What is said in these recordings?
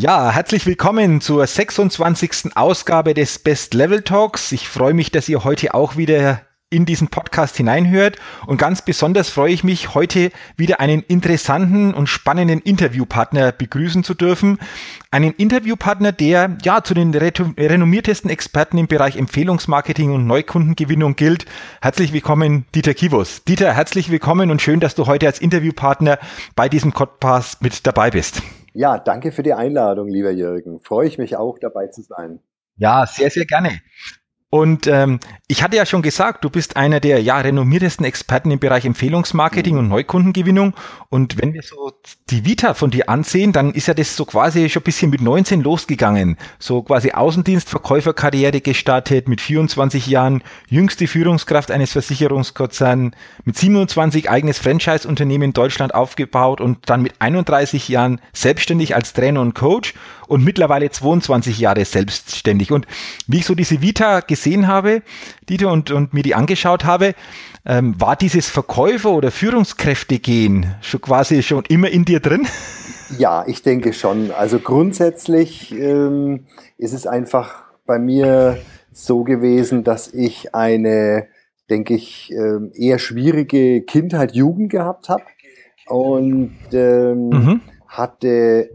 Ja, herzlich willkommen zur 26. Ausgabe des Best Level Talks. Ich freue mich, dass ihr heute auch wieder in diesen Podcast hineinhört. Und ganz besonders freue ich mich, heute wieder einen interessanten und spannenden Interviewpartner begrüßen zu dürfen. Einen Interviewpartner, der ja zu den renommiertesten Experten im Bereich Empfehlungsmarketing und Neukundengewinnung gilt. Herzlich willkommen, Dieter Kivos. Dieter, herzlich willkommen und schön, dass du heute als Interviewpartner bei diesem Podcast mit dabei bist. Ja, danke für die Einladung, lieber Jürgen. Freue ich mich auch, dabei zu sein. Ja, sehr, sehr gerne. Und ähm, ich hatte ja schon gesagt, du bist einer der ja renommiertesten Experten im Bereich Empfehlungsmarketing mhm. und Neukundengewinnung. Und wenn wir so die Vita von dir ansehen, dann ist ja das so quasi schon ein bisschen mit 19 losgegangen. So quasi Außendienstverkäuferkarriere gestartet, mit 24 Jahren jüngste Führungskraft eines Versicherungskonzerns, mit 27 eigenes Franchise-Unternehmen in Deutschland aufgebaut und dann mit 31 Jahren selbstständig als Trainer und Coach und mittlerweile 22 Jahre selbstständig. Und wie ich so diese Vita gesehen habe, Dieter, und, und mir die angeschaut habe, ähm, war dieses Verkäufer- oder Führungskräftegehen schon quasi schon immer in dir drin? Ja, ich denke schon. Also grundsätzlich ähm, ist es einfach bei mir so gewesen, dass ich eine, denke ich, ähm, eher schwierige Kindheit, Jugend gehabt habe und ähm, mhm. hatte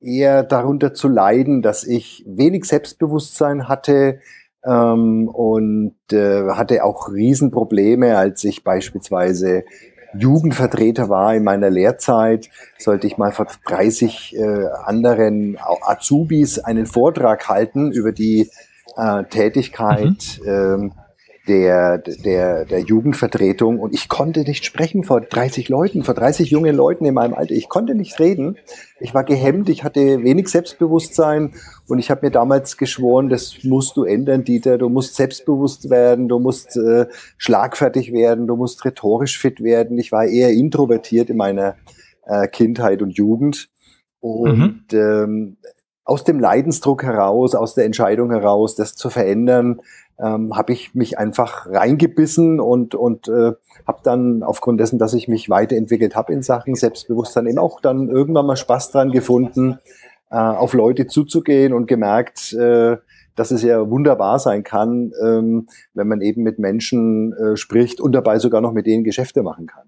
eher darunter zu leiden, dass ich wenig Selbstbewusstsein hatte ähm, und äh, hatte auch Riesenprobleme, als ich beispielsweise Jugendvertreter war in meiner Lehrzeit, sollte ich mal vor 30 äh, anderen Azubis einen Vortrag halten über die äh, Tätigkeit mhm. ähm, der, der, der Jugendvertretung und ich konnte nicht sprechen vor 30 Leuten, vor 30 jungen Leuten in meinem Alter. Ich konnte nicht reden. Ich war gehemmt, ich hatte wenig Selbstbewusstsein und ich habe mir damals geschworen, das musst du ändern, Dieter. Du musst selbstbewusst werden, du musst äh, schlagfertig werden, du musst rhetorisch fit werden. Ich war eher introvertiert in meiner äh, Kindheit und Jugend. Und mhm. ähm, aus dem Leidensdruck heraus, aus der Entscheidung heraus, das zu verändern, ähm, habe ich mich einfach reingebissen und, und äh, habe dann aufgrund dessen, dass ich mich weiterentwickelt habe in Sachen Selbstbewusstsein, eben auch dann irgendwann mal Spaß dran gefunden, äh, auf Leute zuzugehen und gemerkt, äh, dass es ja wunderbar sein kann, ähm, wenn man eben mit Menschen äh, spricht und dabei sogar noch mit denen Geschäfte machen kann.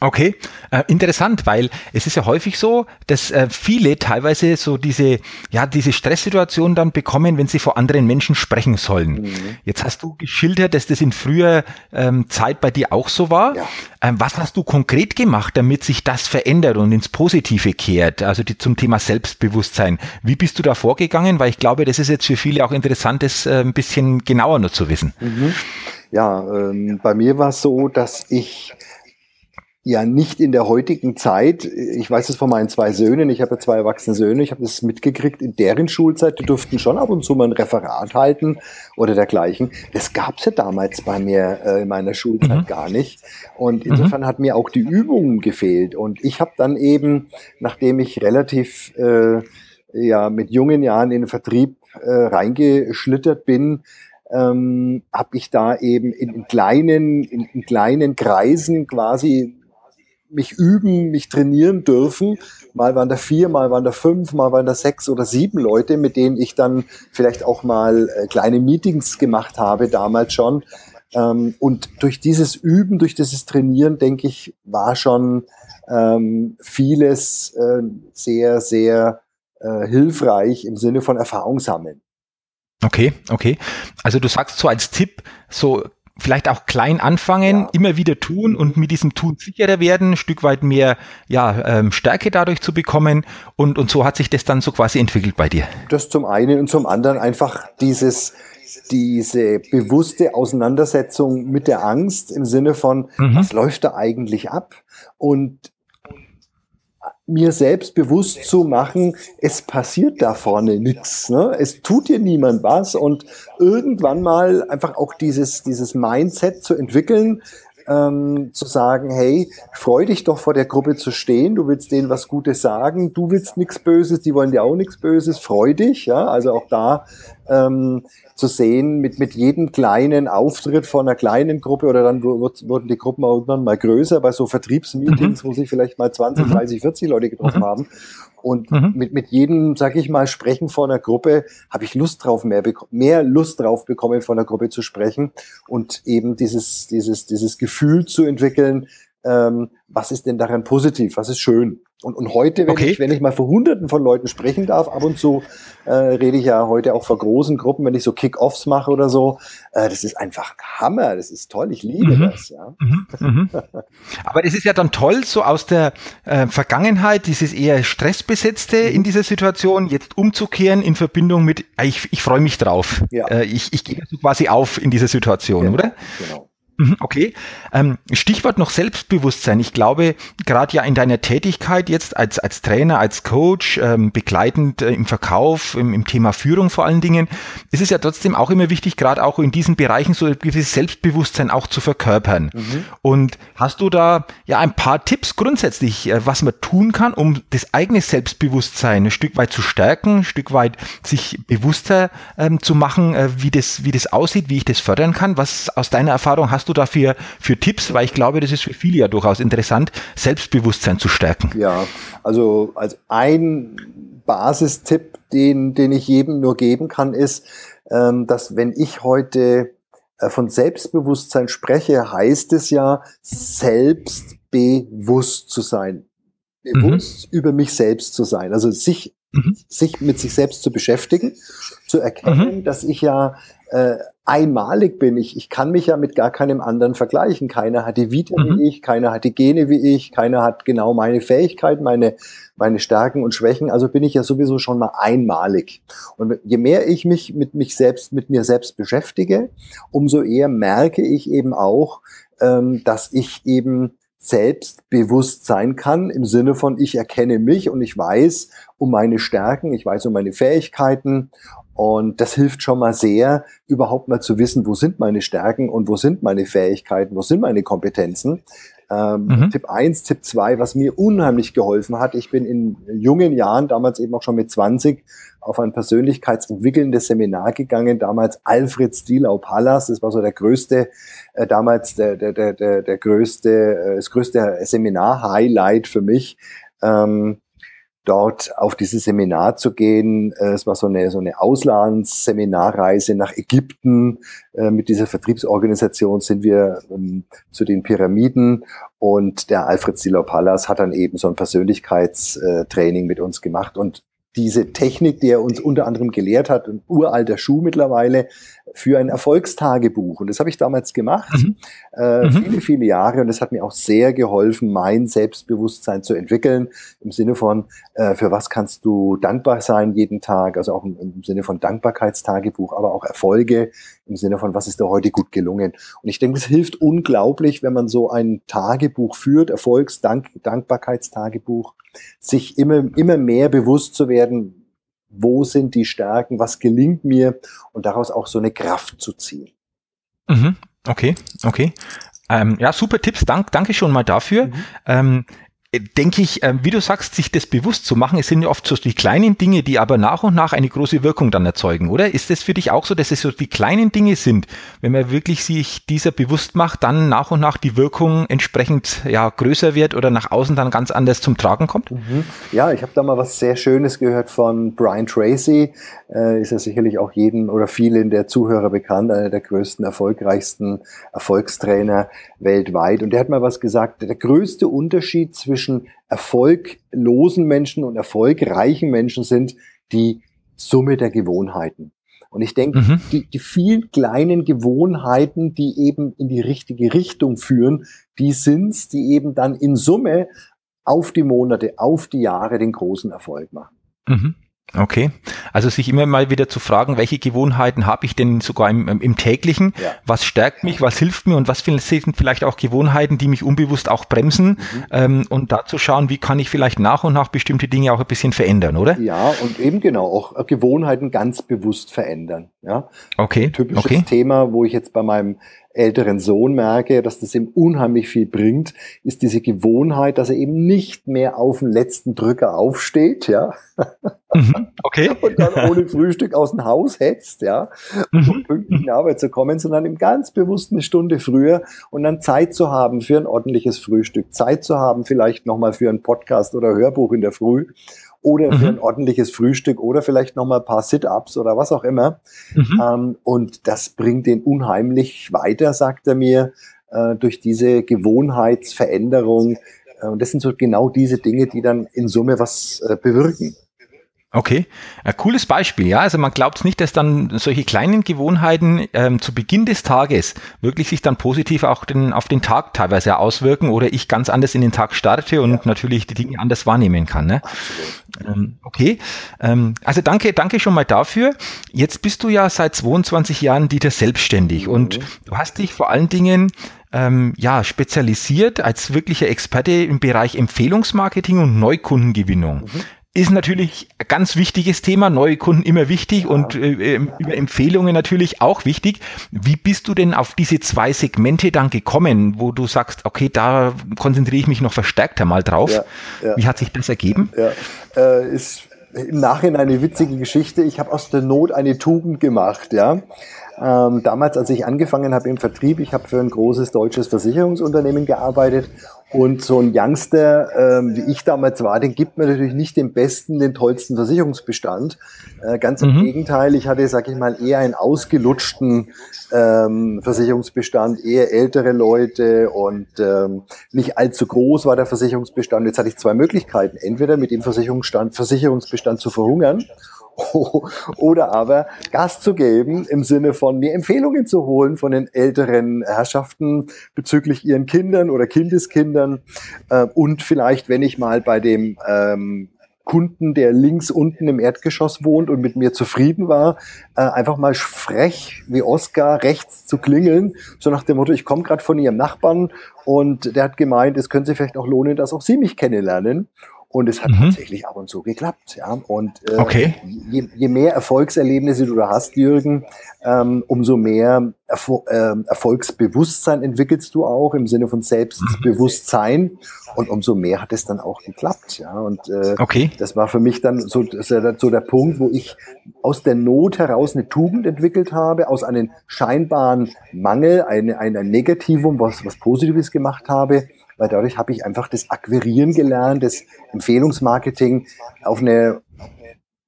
Okay, äh, interessant, weil es ist ja häufig so, dass äh, viele teilweise so diese, ja, diese Stresssituation dann bekommen, wenn sie vor anderen Menschen sprechen sollen. Mhm. Jetzt hast du geschildert, dass das in früher ähm, Zeit bei dir auch so war. Ja. Ähm, was hast du konkret gemacht, damit sich das verändert und ins Positive kehrt? Also die, zum Thema Selbstbewusstsein. Wie bist du da vorgegangen? Weil ich glaube, das ist jetzt für viele auch interessant, das äh, ein bisschen genauer nur zu wissen. Mhm. Ja, ähm, bei mir war es so, dass ich ja nicht in der heutigen Zeit, ich weiß es von meinen zwei Söhnen, ich habe ja zwei erwachsene Söhne, ich habe das mitgekriegt, in deren Schulzeit, die durften schon ab und zu mal ein Referat halten oder dergleichen. Das gab es ja damals bei mir äh, in meiner Schulzeit mhm. gar nicht. Und mhm. insofern mhm. hat mir auch die Übung gefehlt. Und ich habe dann eben, nachdem ich relativ äh, ja mit jungen Jahren in den Vertrieb äh, reingeschlittert bin, ähm, habe ich da eben in, in kleinen, in, in kleinen Kreisen quasi mich üben, mich trainieren dürfen. Mal waren da vier, mal waren da fünf, mal waren da sechs oder sieben Leute, mit denen ich dann vielleicht auch mal äh, kleine Meetings gemacht habe, damals schon. Ähm, und durch dieses Üben, durch dieses Trainieren, denke ich, war schon ähm, vieles äh, sehr, sehr äh, hilfreich im Sinne von Erfahrung sammeln. Okay, okay. Also du sagst so als Tipp, so vielleicht auch klein anfangen, ja. immer wieder tun und mit diesem Tun sicherer werden, ein Stück weit mehr ja, ähm, Stärke dadurch zu bekommen. Und, und so hat sich das dann so quasi entwickelt bei dir. Das zum einen und zum anderen einfach dieses, diese bewusste Auseinandersetzung mit der Angst im Sinne von, mhm. was läuft da eigentlich ab? Und mir selbst bewusst zu machen, es passiert da vorne nichts. Ne? Es tut dir niemand was und irgendwann mal einfach auch dieses, dieses Mindset zu entwickeln, ähm, zu sagen, hey, freu dich doch vor der Gruppe zu stehen, du willst denen was Gutes sagen, du willst nichts Böses, die wollen dir auch nichts Böses, freu dich, ja, also auch da ähm, zu sehen, mit, mit jedem kleinen Auftritt von einer kleinen Gruppe oder dann wurden die Gruppen irgendwann mal größer bei so Vertriebsmeetings, mhm. wo sich vielleicht mal 20, 30, 40 Leute getroffen mhm. haben. Und mhm. mit, mit jedem, sag ich mal, Sprechen vor einer Gruppe habe ich Lust drauf, mehr, mehr Lust drauf bekommen, vor einer Gruppe zu sprechen und eben dieses, dieses, dieses Gefühl zu entwickeln, ähm, was ist denn daran positiv, was ist schön. Und, und heute, wenn, okay. ich, wenn ich mal vor Hunderten von Leuten sprechen darf, ab und zu äh, rede ich ja heute auch vor großen Gruppen, wenn ich so Kick-Offs mache oder so, äh, das ist einfach Hammer, das ist toll, ich liebe mhm. das. Ja. Mhm. Mhm. Aber das ist ja dann toll, so aus der äh, Vergangenheit, dieses eher stressbesetzte mhm. in dieser Situation, jetzt umzukehren in Verbindung mit, ich, ich freue mich drauf. Ja. Äh, ich, ich gehe so quasi auf in dieser Situation, genau. oder? Genau. Mhm, okay. Ähm, Stichwort noch Selbstbewusstsein. Ich glaube, gerade ja in deiner Tätigkeit jetzt als, als Trainer, als Coach, ähm, begleitend äh, im Verkauf, im, im, Thema Führung vor allen Dingen, ist es ja trotzdem auch immer wichtig, gerade auch in diesen Bereichen so ein gewisses Selbstbewusstsein auch zu verkörpern. Mhm. Und hast du da ja ein paar Tipps grundsätzlich, äh, was man tun kann, um das eigene Selbstbewusstsein ein Stück weit zu stärken, ein Stück weit sich bewusster ähm, zu machen, äh, wie, das, wie das aussieht, wie ich das fördern kann? Was aus deiner Erfahrung hast du dafür für Tipps? Weil ich glaube, das ist für viele ja durchaus interessant, Selbstbewusstsein zu stärken. Ja, also als ein Basistipp, den, den ich jedem nur geben kann, ist, ähm, dass wenn ich heute äh, von Selbstbewusstsein spreche, heißt es ja, selbstbewusst zu sein. Bewusst mhm. über mich selbst zu sein. Also sich, mhm. sich mit sich selbst zu beschäftigen, zu erkennen, mhm. dass ich ja äh, einmalig bin. Ich, ich kann mich ja mit gar keinem anderen vergleichen. Keiner hat die Vita mhm. wie ich, keiner hat die Gene wie ich, keiner hat genau meine Fähigkeiten, meine, meine Stärken und Schwächen. Also bin ich ja sowieso schon mal einmalig. Und je mehr ich mich mit mich selbst, mit mir selbst beschäftige, umso eher merke ich eben auch, ähm, dass ich eben selbstbewusst sein kann, im Sinne von, ich erkenne mich und ich weiß um meine Stärken, ich weiß um meine Fähigkeiten und das hilft schon mal sehr, überhaupt mal zu wissen, wo sind meine Stärken und wo sind meine Fähigkeiten, wo sind meine Kompetenzen. Ähm, mhm. Tipp eins, Tipp zwei, was mir unheimlich geholfen hat, ich bin in jungen Jahren, damals eben auch schon mit 20, auf ein persönlichkeitsentwickelndes Seminar gegangen, damals Alfred Stielau Pallas, das war so der größte, äh, damals der, der, der, der, der größte, äh, das größte Seminar-Highlight für mich. Ähm, dort auf dieses Seminar zu gehen. Äh, es war so eine, so eine Auslandsseminarreise nach Ägypten. Äh, mit dieser Vertriebsorganisation sind wir ähm, zu den Pyramiden und der Alfred Silopallas hat dann eben so ein Persönlichkeitstraining mit uns gemacht und diese Technik, die er uns unter anderem gelehrt hat, ein uralter Schuh mittlerweile, für ein Erfolgstagebuch. Und das habe ich damals gemacht, mhm. Äh, mhm. viele, viele Jahre. Und es hat mir auch sehr geholfen, mein Selbstbewusstsein zu entwickeln, im Sinne von, äh, für was kannst du dankbar sein jeden Tag, also auch im, im, Sinne von Dankbarkeitstagebuch, aber auch Erfolge im Sinne von, was ist dir heute gut gelungen. Und ich denke, es hilft unglaublich, wenn man so ein Tagebuch führt, Erfolgs-Dankbarkeitstagebuch, sich immer, immer mehr bewusst zu werden, wo sind die Stärken, was gelingt mir und daraus auch so eine Kraft zu ziehen. Mhm. Okay, okay. Ähm, ja, super Tipps, dank, danke schon mal dafür. Mhm. Ähm, denke ich, äh, wie du sagst, sich das bewusst zu machen, es sind ja oft so die kleinen Dinge, die aber nach und nach eine große Wirkung dann erzeugen, oder? Ist es für dich auch so, dass es so die kleinen Dinge sind, wenn man wirklich sich dieser bewusst macht, dann nach und nach die Wirkung entsprechend ja größer wird oder nach außen dann ganz anders zum Tragen kommt? Mhm. Ja, ich habe da mal was sehr Schönes gehört von Brian Tracy, äh, ist ja sicherlich auch jeden oder vielen der Zuhörer bekannt, einer der größten, erfolgreichsten Erfolgstrainer weltweit. Und der hat mal was gesagt, der größte Unterschied zwischen zwischen erfolglosen Menschen und erfolgreichen Menschen sind die Summe der Gewohnheiten. Und ich denke, mhm. die, die vielen kleinen Gewohnheiten, die eben in die richtige Richtung führen, die sind's, die eben dann in Summe auf die Monate, auf die Jahre den großen Erfolg machen. Mhm. Okay, also sich immer mal wieder zu fragen, welche Gewohnheiten habe ich denn sogar im, im täglichen? Ja. Was stärkt mich, was hilft mir und was sind vielleicht auch Gewohnheiten, die mich unbewusst auch bremsen? Mhm. Ähm, und da zu schauen, wie kann ich vielleicht nach und nach bestimmte Dinge auch ein bisschen verändern, oder? Ja, und eben genau, auch Gewohnheiten ganz bewusst verändern. Ja? Okay. Ein typisches okay. Thema, wo ich jetzt bei meinem älteren Sohn merke, dass das ihm unheimlich viel bringt, ist diese Gewohnheit, dass er eben nicht mehr auf den letzten Drücker aufsteht, ja. Mhm, okay. Und dann ohne Frühstück aus dem Haus hetzt, ja, um mhm. pünktlich in die Arbeit zu kommen, sondern im ganz bewusst eine Stunde früher und dann Zeit zu haben für ein ordentliches Frühstück, Zeit zu haben vielleicht nochmal für einen Podcast oder Hörbuch in der Früh oder für mhm. ein ordentliches Frühstück oder vielleicht noch mal ein paar Sit-ups oder was auch immer. Mhm. Ähm, und das bringt den unheimlich weiter, sagt er mir, äh, durch diese Gewohnheitsveränderung. Äh, und das sind so genau diese Dinge, die dann in Summe was äh, bewirken. Okay, ein cooles Beispiel, ja. Also man glaubt nicht, dass dann solche kleinen Gewohnheiten ähm, zu Beginn des Tages wirklich sich dann positiv auch den, auf den Tag teilweise auswirken oder ich ganz anders in den Tag starte und ja. natürlich die Dinge anders wahrnehmen kann. Ne? Ähm, okay, ähm, also danke, danke schon mal dafür. Jetzt bist du ja seit 22 Jahren Dieter selbstständig mhm. und du hast dich vor allen Dingen ähm, ja, spezialisiert als wirklicher Experte im Bereich Empfehlungsmarketing und Neukundengewinnung. Mhm ist natürlich ein ganz wichtiges Thema, neue Kunden immer wichtig ja. und äh, ähm, über Empfehlungen natürlich auch wichtig. Wie bist du denn auf diese zwei Segmente dann gekommen, wo du sagst, okay, da konzentriere ich mich noch verstärkter mal drauf? Ja, ja. Wie hat sich das ergeben? Ja, äh, ist im Nachhinein eine witzige Geschichte. Ich habe aus der Not eine Tugend gemacht, ja. Ähm, damals, als ich angefangen habe im Vertrieb, ich habe für ein großes deutsches Versicherungsunternehmen gearbeitet und so ein Youngster, ähm, wie ich damals war, den gibt man natürlich nicht den besten, den tollsten Versicherungsbestand. Äh, ganz im mhm. Gegenteil, ich hatte, sag ich mal, eher einen ausgelutschten ähm, Versicherungsbestand, eher ältere Leute und ähm, nicht allzu groß war der Versicherungsbestand. Jetzt hatte ich zwei Möglichkeiten. Entweder mit dem Versicherungsbestand, Versicherungsbestand zu verhungern oder aber Gas zu geben im Sinne von mir Empfehlungen zu holen von den älteren Herrschaften bezüglich ihren Kindern oder Kindeskindern äh, und vielleicht, wenn ich mal bei dem ähm, Kunden, der links unten im Erdgeschoss wohnt und mit mir zufrieden war, äh, einfach mal frech wie Oscar rechts zu klingeln, so nach dem Motto, ich komme gerade von ihrem Nachbarn und der hat gemeint, es könnte sich vielleicht auch lohnen, dass auch Sie mich kennenlernen. Und es hat mhm. tatsächlich ab und zu geklappt. Ja? Und äh, okay. je, je mehr Erfolgserlebnisse du da hast, Jürgen, ähm, umso mehr Erfol äh, Erfolgsbewusstsein entwickelst du auch im Sinne von Selbstbewusstsein. Und umso mehr hat es dann auch geklappt. Ja? Und äh, okay. das war für mich dann so, so der Punkt, wo ich aus der Not heraus eine Tugend entwickelt habe, aus einem scheinbaren Mangel, eine, ein Negativum, was, was Positives gemacht habe weil dadurch habe ich einfach das Akquirieren gelernt, das Empfehlungsmarketing auf eine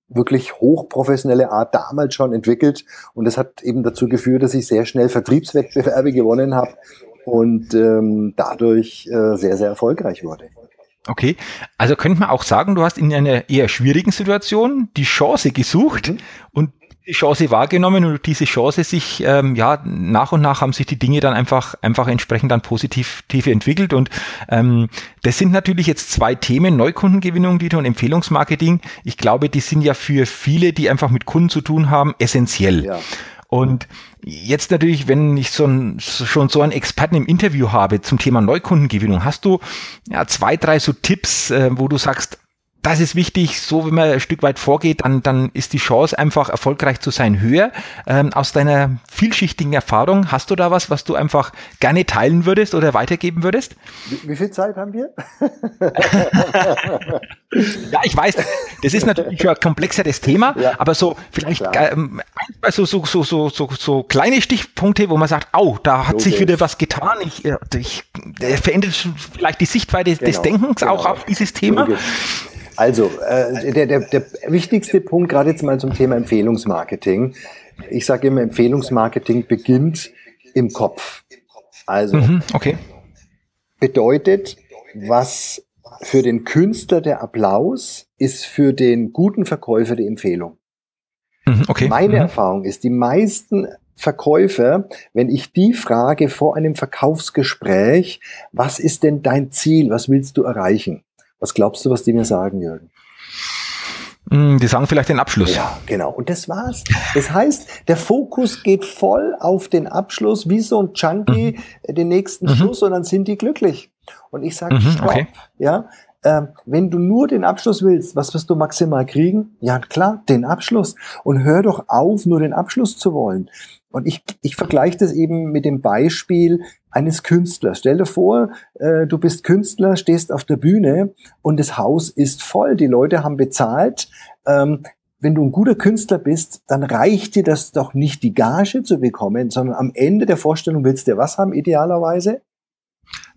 wirklich hochprofessionelle Art damals schon entwickelt. Und das hat eben dazu geführt, dass ich sehr schnell Vertriebswettbewerbe gewonnen habe und ähm, dadurch äh, sehr, sehr erfolgreich wurde. Okay, also könnte man auch sagen, du hast in einer eher schwierigen Situation die Chance gesucht mhm. und die Chance wahrgenommen und diese Chance sich, ähm, ja, nach und nach haben sich die Dinge dann einfach, einfach entsprechend dann positiv entwickelt und ähm, das sind natürlich jetzt zwei Themen, Neukundengewinnung die und Empfehlungsmarketing. Ich glaube, die sind ja für viele, die einfach mit Kunden zu tun haben, essentiell. Ja. Und jetzt natürlich, wenn ich so ein, schon so einen Experten im Interview habe zum Thema Neukundengewinnung, hast du ja zwei, drei so Tipps, äh, wo du sagst, das ist wichtig, so wenn man ein Stück weit vorgeht, dann, dann ist die Chance einfach erfolgreich zu sein höher. Ähm, aus deiner vielschichtigen Erfahrung, hast du da was, was du einfach gerne teilen würdest oder weitergeben würdest? Wie, wie viel Zeit haben wir? ja, ich weiß, das ist natürlich ein komplexeres Thema, ja, aber so vielleicht ähm, also so, so, so, so, so kleine Stichpunkte, wo man sagt, au, da hat okay. sich wieder was getan. Ich, ich, verändert vielleicht die Sichtweise genau, des Denkens genau. auch auf dieses Thema. Okay. Also, äh, der, der, der wichtigste Punkt, gerade jetzt mal zum Thema Empfehlungsmarketing. Ich sage immer, Empfehlungsmarketing beginnt im Kopf. Also, mhm, okay. bedeutet, was für den Künstler der Applaus ist für den guten Verkäufer die Empfehlung. Mhm, okay. Meine mhm. Erfahrung ist, die meisten Verkäufer, wenn ich die frage vor einem Verkaufsgespräch, was ist denn dein Ziel, was willst du erreichen? Was glaubst du, was die mir sagen, Jürgen? Hm, die sagen vielleicht den Abschluss. Ja, genau. Und das war's. Das heißt, der Fokus geht voll auf den Abschluss, wie so ein Junkie mhm. den nächsten mhm. Schuss und dann sind die glücklich. Und ich sage, mhm, stopp, okay. ja, ähm, wenn du nur den Abschluss willst, was wirst du maximal kriegen? Ja, klar, den Abschluss. Und hör doch auf, nur den Abschluss zu wollen. Und ich, ich vergleiche das eben mit dem Beispiel eines Künstlers. Stell dir vor, äh, du bist Künstler, stehst auf der Bühne und das Haus ist voll. Die Leute haben bezahlt. Ähm, wenn du ein guter Künstler bist, dann reicht dir das doch nicht, die Gage zu bekommen, sondern am Ende der Vorstellung willst du was haben, idealerweise?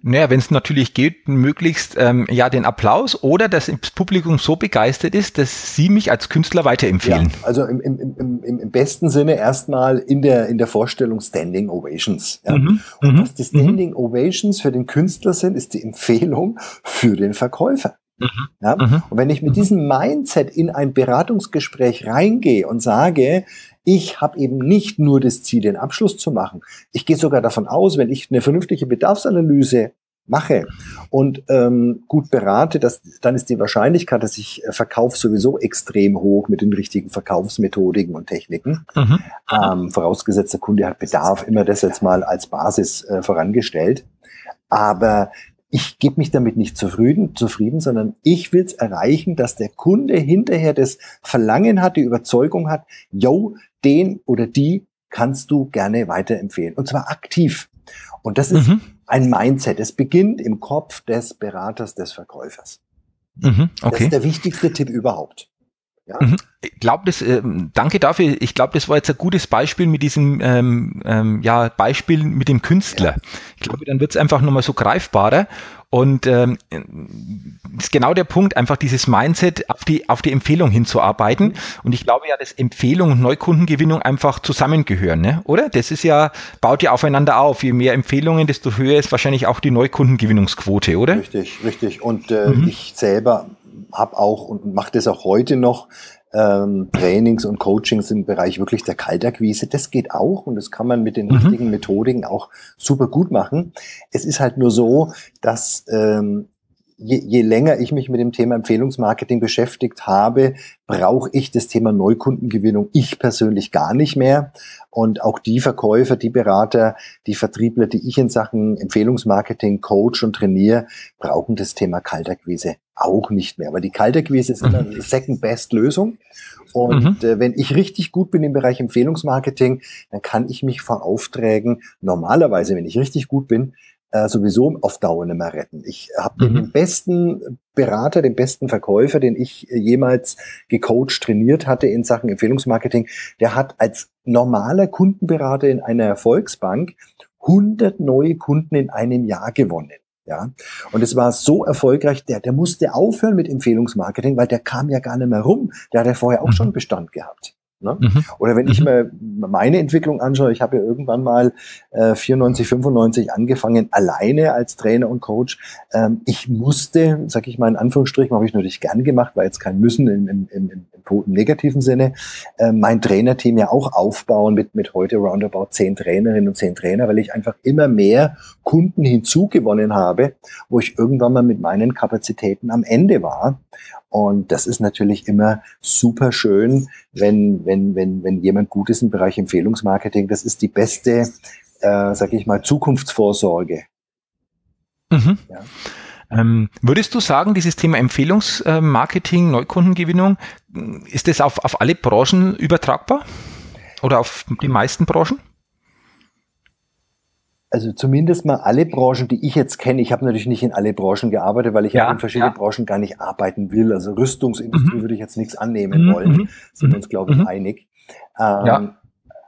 Naja, wenn es natürlich geht, möglichst ähm, ja den Applaus oder dass das Publikum so begeistert ist, dass sie mich als Künstler weiterempfehlen. Ja, also im, im, im, im besten Sinne erstmal in der, in der Vorstellung Standing Ovations. Ja. Mhm, Und mhm, was die Standing mhm. Ovations für den Künstler sind, ist die Empfehlung für den Verkäufer. Mhm, ja? Mhm. Und wenn ich mit diesem Mindset in ein Beratungsgespräch reingehe und sage, ich habe eben nicht nur das Ziel, den Abschluss zu machen. Ich gehe sogar davon aus, wenn ich eine vernünftige Bedarfsanalyse mache und ähm, gut berate, dass, dann ist die Wahrscheinlichkeit, dass ich äh, verkaufe, sowieso extrem hoch mit den richtigen Verkaufsmethodiken und Techniken. Mhm. Ähm, vorausgesetzt, der Kunde hat Bedarf, immer das jetzt mal als Basis äh, vorangestellt. Aber ich gebe mich damit nicht zufrieden, zufrieden sondern ich will es erreichen, dass der Kunde hinterher das Verlangen hat, die Überzeugung hat, yo, den oder die kannst du gerne weiterempfehlen. Und zwar aktiv. Und das ist mhm. ein Mindset. Es beginnt im Kopf des Beraters, des Verkäufers. Mhm, okay. Das ist der wichtigste Tipp überhaupt. Ja? Mhm. Ich glaube, das, äh, danke dafür. Ich glaube, das war jetzt ein gutes Beispiel mit diesem ähm, ähm, ja, Beispiel mit dem Künstler. Ja. Ich glaube, dann wird es einfach nochmal so greifbarer. Und ähm, ist genau der Punkt, einfach dieses Mindset auf die, auf die Empfehlung hinzuarbeiten. Mhm. Und ich glaube ja, dass Empfehlung und Neukundengewinnung einfach zusammengehören, ne? oder? Das ist ja, baut ja aufeinander auf. Je mehr Empfehlungen, desto höher ist wahrscheinlich auch die Neukundengewinnungsquote, oder? Richtig, richtig. Und äh, mhm. ich selber habe auch und mache das auch heute noch ähm, Trainings und Coachings im Bereich wirklich der Kaltakquise. Das geht auch und das kann man mit den mhm. richtigen Methodiken auch super gut machen. Es ist halt nur so, dass ähm, je, je länger ich mich mit dem Thema Empfehlungsmarketing beschäftigt habe, brauche ich das Thema Neukundengewinnung ich persönlich gar nicht mehr. Und auch die Verkäufer, die Berater, die Vertriebler, die ich in Sachen Empfehlungsmarketing coach und trainiere, brauchen das Thema Kaltakquise auch nicht mehr. Aber die Kaltakquise ist immer mhm. eine Second-Best-Lösung. Und mhm. äh, wenn ich richtig gut bin im Bereich Empfehlungsmarketing, dann kann ich mich vor Aufträgen normalerweise, wenn ich richtig gut bin, äh, sowieso auf Dauer nicht mehr retten. Ich habe mhm. den besten Berater, den besten Verkäufer, den ich jemals gecoacht, trainiert hatte in Sachen Empfehlungsmarketing, der hat als normaler Kundenberater in einer Erfolgsbank 100 neue Kunden in einem Jahr gewonnen. Ja, und es war so erfolgreich, der, der musste aufhören mit Empfehlungsmarketing, weil der kam ja gar nicht mehr rum. Der hat ja vorher auch mhm. schon Bestand gehabt. Ne? Mhm. Oder wenn ich mhm. mir meine Entwicklung anschaue, ich habe ja irgendwann mal äh, 94, 95 angefangen, alleine als Trainer und Coach. Ähm, ich musste, sag ich mal in Anführungsstrichen, habe ich natürlich gern gemacht, war jetzt kein Müssen im, im, im, im, im negativen Sinne, äh, mein Trainerteam ja auch aufbauen mit, mit heute roundabout zehn Trainerinnen und zehn Trainer, weil ich einfach immer mehr Kunden hinzugewonnen habe, wo ich irgendwann mal mit meinen Kapazitäten am Ende war. Und das ist natürlich immer super schön, wenn, wenn, wenn, wenn jemand gut ist im Bereich Empfehlungsmarketing. Das ist die beste, äh, sag ich mal, Zukunftsvorsorge. Mhm. Ja. Ähm, würdest du sagen, dieses Thema Empfehlungsmarketing, Neukundengewinnung, ist das auf, auf alle Branchen übertragbar? Oder auf die meisten Branchen? Also zumindest mal alle Branchen, die ich jetzt kenne, ich habe natürlich nicht in alle Branchen gearbeitet, weil ich ja, in verschiedenen ja. Branchen gar nicht arbeiten will. Also Rüstungsindustrie mhm. würde ich jetzt nichts annehmen mhm. wollen, mhm. sind wir uns, glaube ich, mhm. einig. Ähm, ja.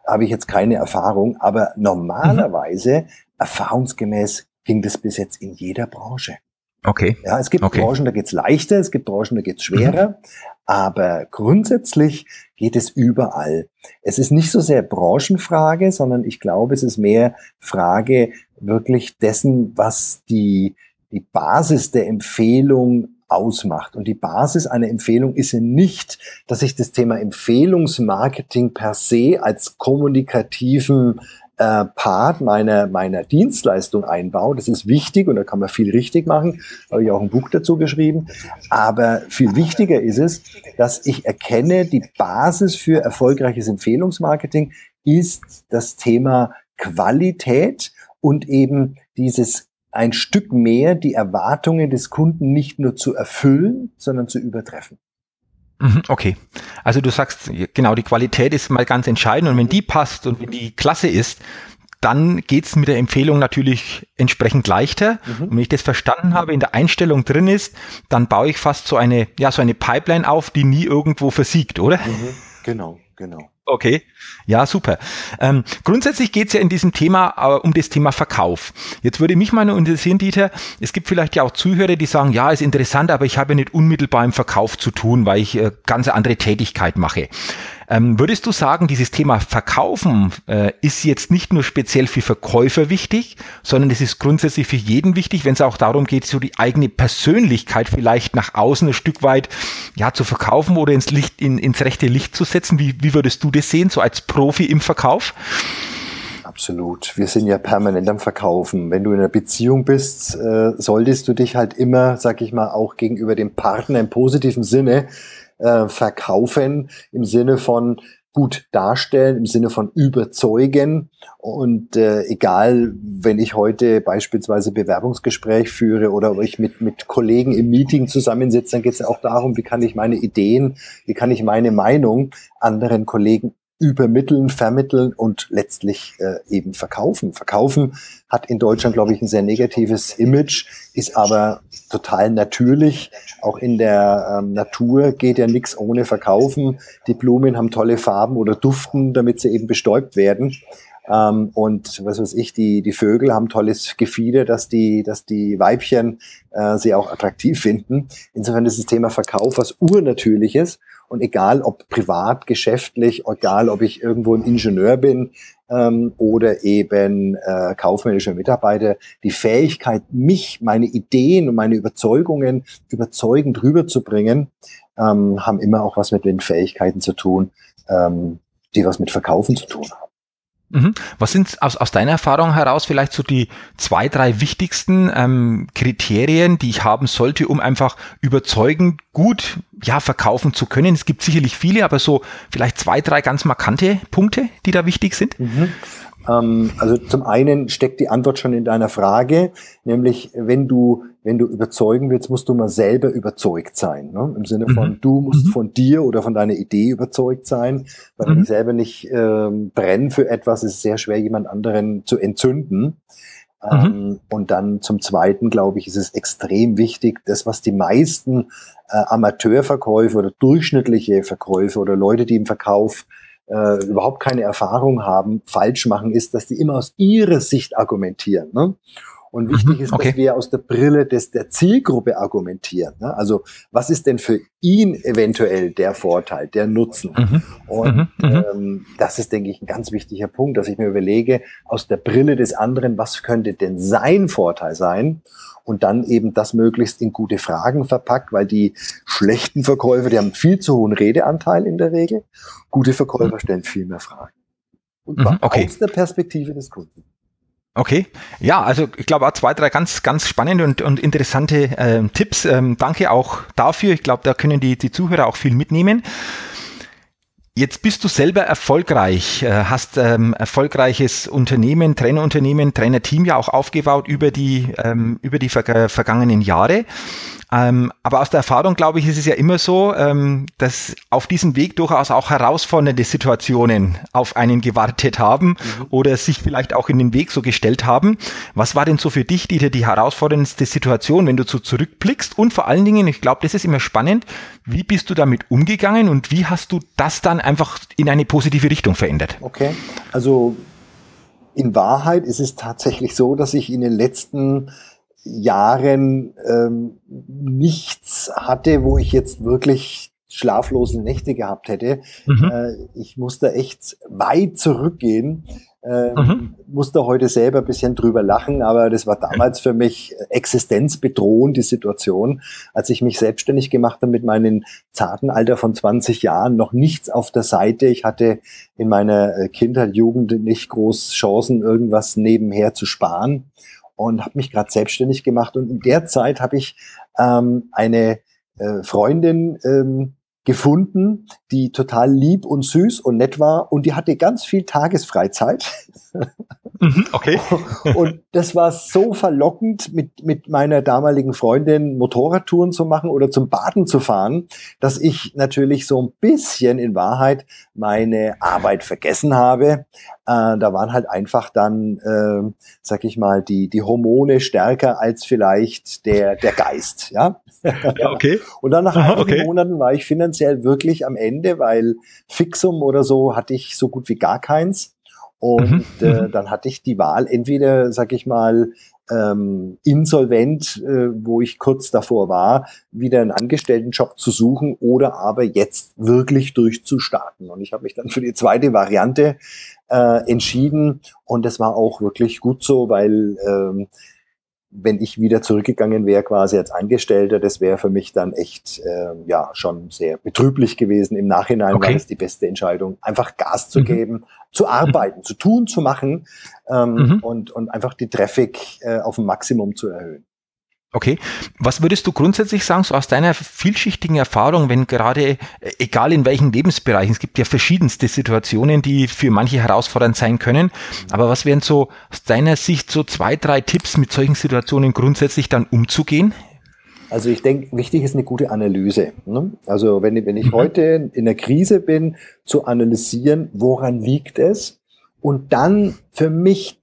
Habe ich jetzt keine Erfahrung, aber normalerweise, mhm. erfahrungsgemäß, ging das bis jetzt in jeder Branche. Okay. Ja, es gibt okay. Branchen, da geht's leichter, es gibt Branchen, da geht's schwerer, mhm. Aber grundsätzlich geht es überall. Es ist nicht so sehr Branchenfrage, sondern ich glaube, es ist mehr Frage wirklich dessen, was die, die Basis der Empfehlung ausmacht. Und die Basis einer Empfehlung ist ja nicht, dass ich das Thema Empfehlungsmarketing per se als kommunikativen äh, Part meiner, meiner Dienstleistung einbaue. Das ist wichtig und da kann man viel richtig machen. Habe ich auch ein Buch dazu geschrieben. Aber viel wichtiger ist es, dass ich erkenne, die Basis für erfolgreiches Empfehlungsmarketing ist das Thema Qualität und eben dieses ein Stück mehr die Erwartungen des Kunden nicht nur zu erfüllen, sondern zu übertreffen. Mhm, okay. Also du sagst, genau, die Qualität ist mal ganz entscheidend und wenn die passt und wenn die klasse ist, dann geht's mit der Empfehlung natürlich entsprechend leichter. Mhm. Und wenn ich das verstanden habe, in der Einstellung drin ist, dann baue ich fast so eine, ja, so eine Pipeline auf, die nie irgendwo versiegt, oder? Mhm. Genau, genau. Okay, ja, super. Ähm, grundsätzlich geht es ja in diesem Thema äh, um das Thema Verkauf. Jetzt würde mich mal interessieren, Dieter, es gibt vielleicht ja auch Zuhörer, die sagen, ja, ist interessant, aber ich habe ja nicht unmittelbar im Verkauf zu tun, weil ich äh, ganz andere Tätigkeit mache. Ähm, würdest du sagen, dieses Thema Verkaufen äh, ist jetzt nicht nur speziell für Verkäufer wichtig, sondern es ist grundsätzlich für jeden wichtig, wenn es auch darum geht, so die eigene Persönlichkeit vielleicht nach außen ein Stück weit ja zu verkaufen oder ins Licht, in, ins rechte Licht zu setzen? Wie, wie würdest du das sehen, so als Profi im Verkauf? Absolut. Wir sind ja permanent am Verkaufen. Wenn du in einer Beziehung bist, äh, solltest du dich halt immer, sag ich mal, auch gegenüber dem Partner im positiven Sinne äh, verkaufen im Sinne von gut darstellen, im Sinne von überzeugen. Und äh, egal, wenn ich heute beispielsweise Bewerbungsgespräch führe oder ich mit, mit Kollegen im Meeting zusammensitze, dann geht es ja auch darum, wie kann ich meine Ideen, wie kann ich meine Meinung anderen Kollegen übermitteln, vermitteln und letztlich äh, eben verkaufen. Verkaufen hat in Deutschland, glaube ich, ein sehr negatives Image, ist aber total natürlich. Auch in der ähm, Natur geht ja nichts ohne Verkaufen. Die Blumen haben tolle Farben oder duften, damit sie eben bestäubt werden. Ähm, und was weiß ich, die, die Vögel haben tolles Gefieder, dass die, dass die Weibchen äh, sie auch attraktiv finden. Insofern ist das Thema Verkauf was Urnatürliches. Und egal ob privat, geschäftlich, egal ob ich irgendwo ein Ingenieur bin ähm, oder eben äh, kaufmännischer Mitarbeiter, die Fähigkeit, mich, meine Ideen und meine Überzeugungen überzeugend rüberzubringen, ähm, haben immer auch was mit den Fähigkeiten zu tun, ähm, die was mit Verkaufen zu tun haben. Mhm. Was sind aus, aus deiner Erfahrung heraus vielleicht so die zwei, drei wichtigsten ähm, Kriterien, die ich haben sollte, um einfach überzeugend gut ja, verkaufen zu können? Es gibt sicherlich viele, aber so vielleicht zwei, drei ganz markante Punkte, die da wichtig sind. Mhm. Ähm, also zum einen steckt die Antwort schon in deiner Frage, nämlich wenn du, wenn du überzeugen willst, musst du mal selber überzeugt sein. Ne? Im Sinne von, mhm. du musst mhm. von dir oder von deiner Idee überzeugt sein, weil mhm. wenn ich selber nicht ähm, brenne für etwas, ist es sehr schwer, jemand anderen zu entzünden. Mhm. Ähm, und dann zum Zweiten, glaube ich, ist es extrem wichtig, das, was die meisten äh, Amateurverkäufer oder durchschnittliche Verkäufer oder Leute, die im Verkauf äh, überhaupt keine Erfahrung haben, falsch machen, ist, dass die immer aus ihrer Sicht argumentieren. Ne? Und wichtig mhm, ist, okay. dass wir aus der Brille des, der Zielgruppe argumentieren. Ne? Also was ist denn für ihn eventuell der Vorteil, der Nutzen? Mhm. Und mhm, mhm. ähm, das ist, denke ich, ein ganz wichtiger Punkt, dass ich mir überlege, aus der Brille des anderen, was könnte denn sein Vorteil sein? und dann eben das möglichst in gute Fragen verpackt, weil die schlechten Verkäufer, die haben viel zu hohen Redeanteil in der Regel. Gute Verkäufer stellen viel mehr Fragen. Und mhm, okay. aus der Perspektive des Kunden. Okay, ja, also ich glaube auch zwei, drei ganz, ganz spannende und, und interessante äh, Tipps. Ähm, danke auch dafür. Ich glaube, da können die, die Zuhörer auch viel mitnehmen. Jetzt bist du selber erfolgreich, äh, hast ähm, erfolgreiches Unternehmen, Trainerunternehmen, Trainerteam ja auch aufgebaut über die, ähm, über die ver vergangenen Jahre. Ähm, aber aus der Erfahrung, glaube ich, ist es ja immer so, ähm, dass auf diesem Weg durchaus auch herausfordernde Situationen auf einen gewartet haben mhm. oder sich vielleicht auch in den Weg so gestellt haben. Was war denn so für dich, Dieter, die herausforderndste Situation, wenn du so zurückblickst? Und vor allen Dingen, ich glaube, das ist immer spannend, wie bist du damit umgegangen und wie hast du das dann einfach in eine positive Richtung verändert? Okay, also in Wahrheit ist es tatsächlich so, dass ich in den letzten Jahren ähm, nichts hatte, wo ich jetzt wirklich schlaflose Nächte gehabt hätte. Mhm. Äh, ich musste echt weit zurückgehen. Ähm, mhm. Musste heute selber ein bisschen drüber lachen, aber das war damals für mich existenzbedrohend, die Situation, als ich mich selbstständig gemacht habe mit meinem zarten Alter von 20 Jahren, noch nichts auf der Seite. Ich hatte in meiner äh, Kindheit, Jugend nicht groß Chancen, irgendwas nebenher zu sparen und habe mich gerade selbstständig gemacht. Und in der Zeit habe ich ähm, eine äh, Freundin ähm, gefunden, die total lieb und süß und nett war und die hatte ganz viel Tagesfreizeit. Mhm, okay. und das war so verlockend, mit, mit meiner damaligen Freundin Motorradtouren zu machen oder zum Baden zu fahren, dass ich natürlich so ein bisschen in Wahrheit meine Arbeit vergessen habe. Äh, da waren halt einfach dann, äh, sag ich mal, die, die Hormone stärker als vielleicht der, der Geist, ja. ja okay. Und dann nach einigen okay. Monaten war ich finanziell wirklich am Ende, weil Fixum oder so hatte ich so gut wie gar keins. Und mhm. äh, mhm. dann hatte ich die Wahl, entweder, sag ich mal, ähm, insolvent, äh, wo ich kurz davor war, wieder einen Angestelltenjob zu suchen oder aber jetzt wirklich durchzustarten. Und ich habe mich dann für die zweite Variante äh, entschieden und das war auch wirklich gut so, weil ähm, wenn ich wieder zurückgegangen wäre, quasi als Angestellter, das wäre für mich dann echt äh, ja schon sehr betrüblich gewesen. Im Nachhinein okay. war es die beste Entscheidung, einfach Gas zu mhm. geben, zu arbeiten, mhm. zu tun, zu machen ähm, mhm. und, und einfach die Traffic äh, auf ein Maximum zu erhöhen. Okay. Was würdest du grundsätzlich sagen, so aus deiner vielschichtigen Erfahrung, wenn gerade, äh, egal in welchen Lebensbereichen, es gibt ja verschiedenste Situationen, die für manche herausfordernd sein können, aber was wären so aus deiner Sicht so zwei, drei Tipps, mit solchen Situationen grundsätzlich dann umzugehen? Also ich denke, wichtig ist eine gute Analyse. Ne? Also wenn, wenn ich mhm. heute in der Krise bin, zu analysieren, woran liegt es? Und dann für mich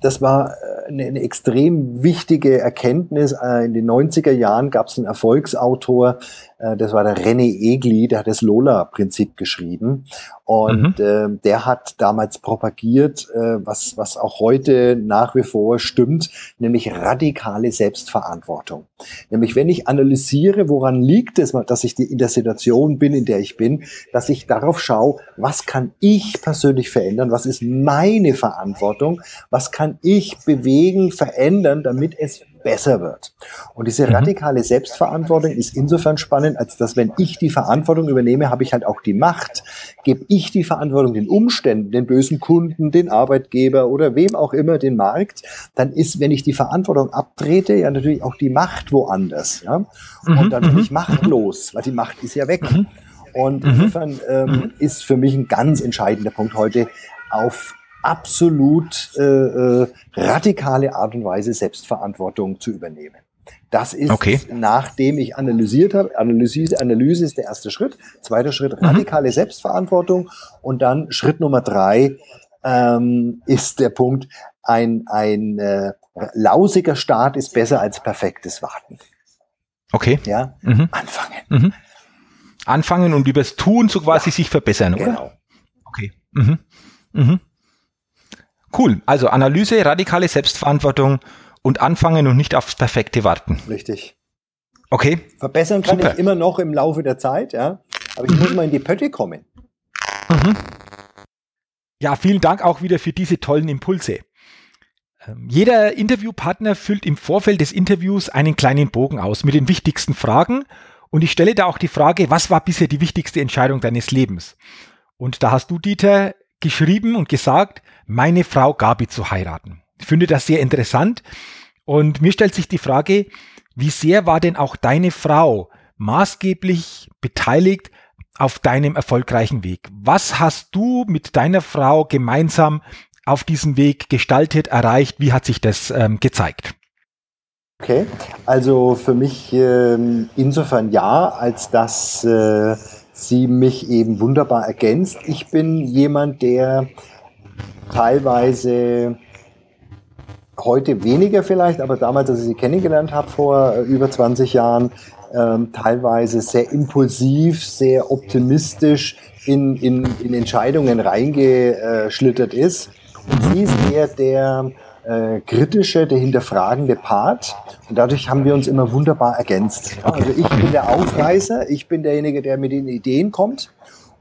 das war äh, eine, eine extrem wichtige Erkenntnis. Äh, in den 90er Jahren gab es einen Erfolgsautor, äh, das war der René Egli, der hat das Lola-Prinzip geschrieben. Und mhm. äh, der hat damals propagiert, äh, was, was auch heute nach wie vor stimmt, nämlich radikale Selbstverantwortung. Nämlich wenn ich analysiere, woran liegt es, dass ich in der Situation bin, in der ich bin, dass ich darauf schaue, was kann ich persönlich verändern, was ist meine Verantwortung, was kann ich bewegen, verändern, damit es besser wird. Und diese mhm. radikale Selbstverantwortung ist insofern spannend, als dass wenn ich die Verantwortung übernehme, habe ich halt auch die Macht. Gebe ich die Verantwortung den Umständen, den bösen Kunden, den Arbeitgeber oder wem auch immer, den Markt, dann ist, wenn ich die Verantwortung abtrete, ja natürlich auch die Macht woanders. Ja? Und mhm. dann bin ich mhm. machtlos, weil die Macht ist ja weg. Und insofern ähm, ist für mich ein ganz entscheidender Punkt heute, auf absolut äh, äh, radikale Art und Weise Selbstverantwortung zu übernehmen. Das ist, okay. nachdem ich analysiert habe, Analyse, Analyse ist der erste Schritt. Zweiter Schritt, mhm. radikale mhm. Selbstverantwortung. Und dann Schritt Nummer drei ähm, ist der Punkt, ein, ein äh, lausiger Start ist besser als perfektes Warten. Okay. Ja, mhm. anfangen. Mhm. Anfangen und übers Tun so quasi ja, sich verbessern, oder? Genau. Okay. Mhm. Mhm. Cool. Also Analyse, radikale Selbstverantwortung und anfangen und nicht aufs Perfekte warten. Richtig. Okay. Verbessern kann Super. ich immer noch im Laufe der Zeit, ja. Aber ich muss mal in die Pötte kommen. Mhm. Ja, vielen Dank auch wieder für diese tollen Impulse. Ähm, jeder Interviewpartner füllt im Vorfeld des Interviews einen kleinen Bogen aus mit den wichtigsten Fragen und ich stelle da auch die Frage, was war bisher die wichtigste Entscheidung deines Lebens? Und da hast du, Dieter, geschrieben und gesagt, meine Frau Gabi zu heiraten. Ich finde das sehr interessant und mir stellt sich die Frage, wie sehr war denn auch deine Frau maßgeblich beteiligt auf deinem erfolgreichen Weg? Was hast du mit deiner Frau gemeinsam auf diesem Weg gestaltet, erreicht? Wie hat sich das ähm, gezeigt? Okay, also für mich äh, insofern ja, als dass äh, sie mich eben wunderbar ergänzt. Ich bin jemand, der teilweise heute weniger vielleicht, aber damals, als ich sie kennengelernt habe vor äh, über 20 Jahren, ähm, teilweise sehr impulsiv, sehr optimistisch in, in, in Entscheidungen reingeschlittert ist. Und sie ist eher der äh, kritische, der hinterfragende Part. Und dadurch haben wir uns immer wunderbar ergänzt. Also ich bin der Aufreißer, ich bin derjenige, der mit den Ideen kommt.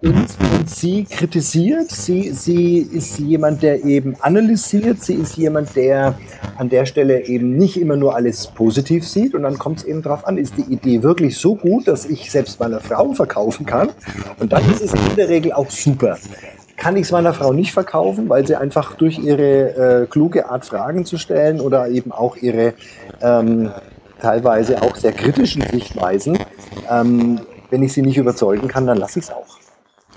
und, und sie kritisiert, sie, sie ist jemand, der eben analysiert, sie ist jemand, der an der Stelle eben nicht immer nur alles positiv sieht und dann kommt es eben darauf an, ist die Idee wirklich so gut, dass ich selbst meiner Frau verkaufen kann und dann ist es in der Regel auch super. Kann ich es meiner Frau nicht verkaufen, weil sie einfach durch ihre äh, kluge Art Fragen zu stellen oder eben auch ihre ähm, teilweise auch sehr kritischen Sichtweisen, ähm, wenn ich sie nicht überzeugen kann, dann lasse ich es auch.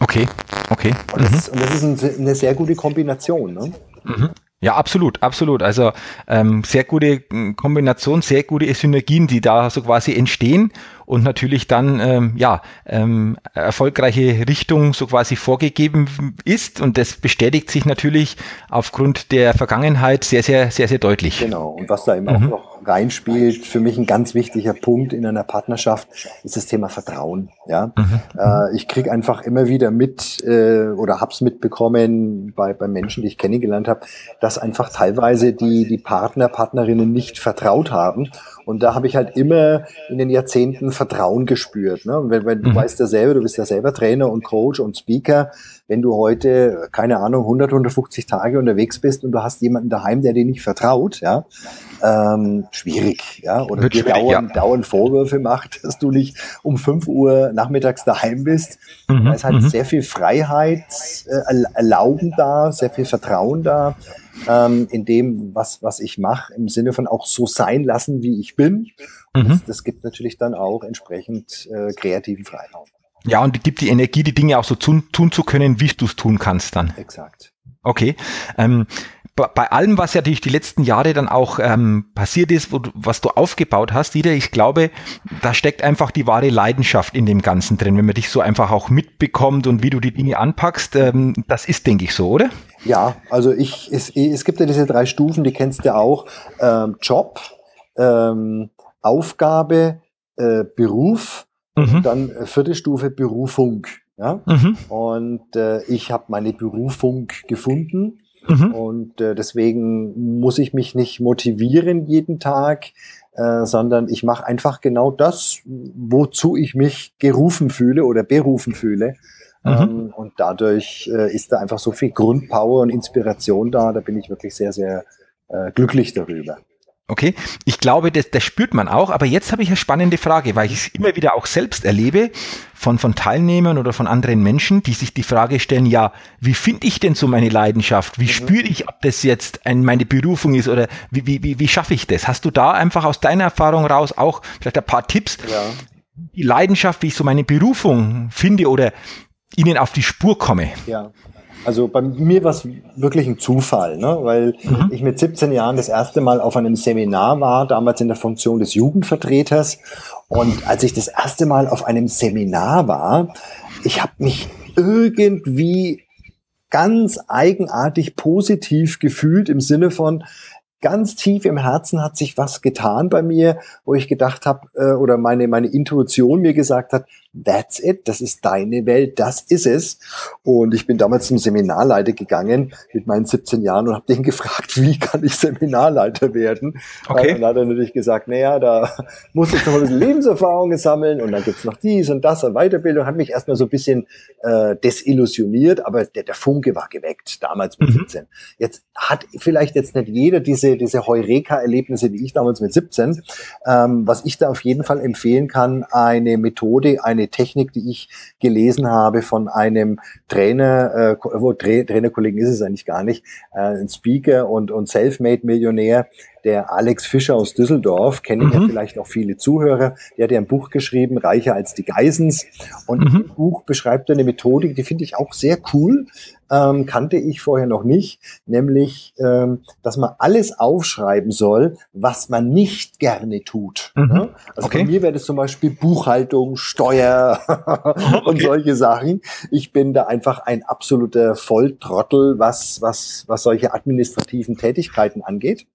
Okay, okay. Und das, mhm. und das ist ein, eine sehr gute Kombination. Ne? Mhm. Ja, absolut, absolut. Also ähm, sehr gute hm, Kombination, sehr gute Synergien, die da so quasi entstehen und natürlich dann ähm, ja ähm, erfolgreiche Richtung so quasi vorgegeben ist und das bestätigt sich natürlich aufgrund der Vergangenheit sehr, sehr, sehr, sehr deutlich. Genau. Und was da eben mhm. auch noch reinspielt, für mich ein ganz wichtiger Punkt in einer Partnerschaft, ist das Thema Vertrauen. Ja, mhm. äh, ich kriege einfach immer wieder mit äh, oder hab's mitbekommen bei, bei Menschen, die ich kennengelernt habe, dass einfach teilweise die, die Partner, Partnerinnen nicht vertraut haben und da habe ich halt immer in den Jahrzehnten Vertrauen gespürt. Ne? Wenn, wenn du mhm. weißt ja selber, du bist ja selber Trainer und Coach und Speaker, wenn du heute, keine Ahnung, 100, 150 Tage unterwegs bist und du hast jemanden daheim, der dir nicht vertraut, ja, ähm, schwierig, ja, oder Wird dir dauernd, ja. dauernd Vorwürfe macht, dass du nicht um 5 Uhr nachmittags daheim bist. Mhm. Da ist halt mhm. sehr viel Freiheit äh, erlauben da, sehr viel Vertrauen da ähm, in dem, was, was ich mache, im Sinne von auch so sein lassen, wie ich bin. Mhm. Das, das, gibt natürlich dann auch entsprechend äh, kreativen Freiraum. Ja, und gibt die Energie, die Dinge auch so tun, tun zu können, wie du es tun kannst dann. Exakt. Okay. Ähm, bei allem, was ja durch die letzten Jahre dann auch ähm, passiert ist, du, was du aufgebaut hast, Dieter, ich glaube, da steckt einfach die wahre Leidenschaft in dem Ganzen drin, wenn man dich so einfach auch mitbekommt und wie du die Dinge anpackst. Ähm, das ist, denke ich, so, oder? Ja, also ich, es, es gibt ja diese drei Stufen, die kennst du auch. Ähm, Job, ähm, Aufgabe, äh, Beruf mhm. und dann äh, vierte Stufe Berufung. Ja? Mhm. Und äh, ich habe meine Berufung gefunden Mhm. Und äh, deswegen muss ich mich nicht motivieren jeden Tag, äh, sondern ich mache einfach genau das, wozu ich mich gerufen fühle oder berufen fühle. Mhm. Ähm, und dadurch äh, ist da einfach so viel Grundpower und Inspiration da. Da bin ich wirklich sehr, sehr äh, glücklich darüber. Okay, ich glaube, das, das spürt man auch, aber jetzt habe ich eine spannende Frage, weil ich es immer wieder auch selbst erlebe von, von Teilnehmern oder von anderen Menschen, die sich die Frage stellen, ja, wie finde ich denn so meine Leidenschaft? Wie mhm. spüre ich, ob das jetzt ein, meine Berufung ist oder wie, wie, wie, wie schaffe ich das? Hast du da einfach aus deiner Erfahrung raus auch vielleicht ein paar Tipps, ja. die Leidenschaft, wie ich so meine Berufung finde oder ihnen auf die Spur komme? Ja, also bei mir war es wirklich ein Zufall, ne? weil mhm. ich mit 17 Jahren das erste Mal auf einem Seminar war, damals in der Funktion des Jugendvertreters. Und als ich das erste Mal auf einem Seminar war, ich habe mich irgendwie ganz eigenartig positiv gefühlt im Sinne von, ganz tief im Herzen hat sich was getan bei mir, wo ich gedacht habe, äh, oder meine, meine Intuition mir gesagt hat, that's it, das ist deine Welt, das ist es. Und ich bin damals zum Seminarleiter gegangen mit meinen 17 Jahren und habe den gefragt, wie kann ich Seminarleiter werden? Okay. Und dann hat er natürlich gesagt, naja, da muss ich noch ein bisschen Lebenserfahrung sammeln und dann gibt's noch dies und das und Weiterbildung. Hat mich erstmal so ein bisschen äh, desillusioniert, aber der, der Funke war geweckt, damals mit mhm. 17. Jetzt hat vielleicht jetzt nicht jeder diese, diese Heureka-Erlebnisse wie ich damals mit 17. Ähm, was ich da auf jeden Fall empfehlen kann, eine Methode, eine eine Technik, die ich gelesen habe von einem Trainer, äh, wo Tra Trainerkollegen ist es eigentlich gar nicht, äh, ein Speaker und, und Selfmade-Millionär, der Alex Fischer aus Düsseldorf, kennen mhm. ja vielleicht auch viele Zuhörer, der hat ja ein Buch geschrieben, Reicher als die Geisens. Und mhm. im Buch beschreibt er eine Methodik, die finde ich auch sehr cool, ähm, kannte ich vorher noch nicht, nämlich, ähm, dass man alles aufschreiben soll, was man nicht gerne tut. Mhm. Ne? Also okay. bei mir wäre das zum Beispiel Buchhaltung, Steuer und okay. solche Sachen. Ich bin da einfach ein absoluter Volltrottel, was, was, was solche administrativen Tätigkeiten angeht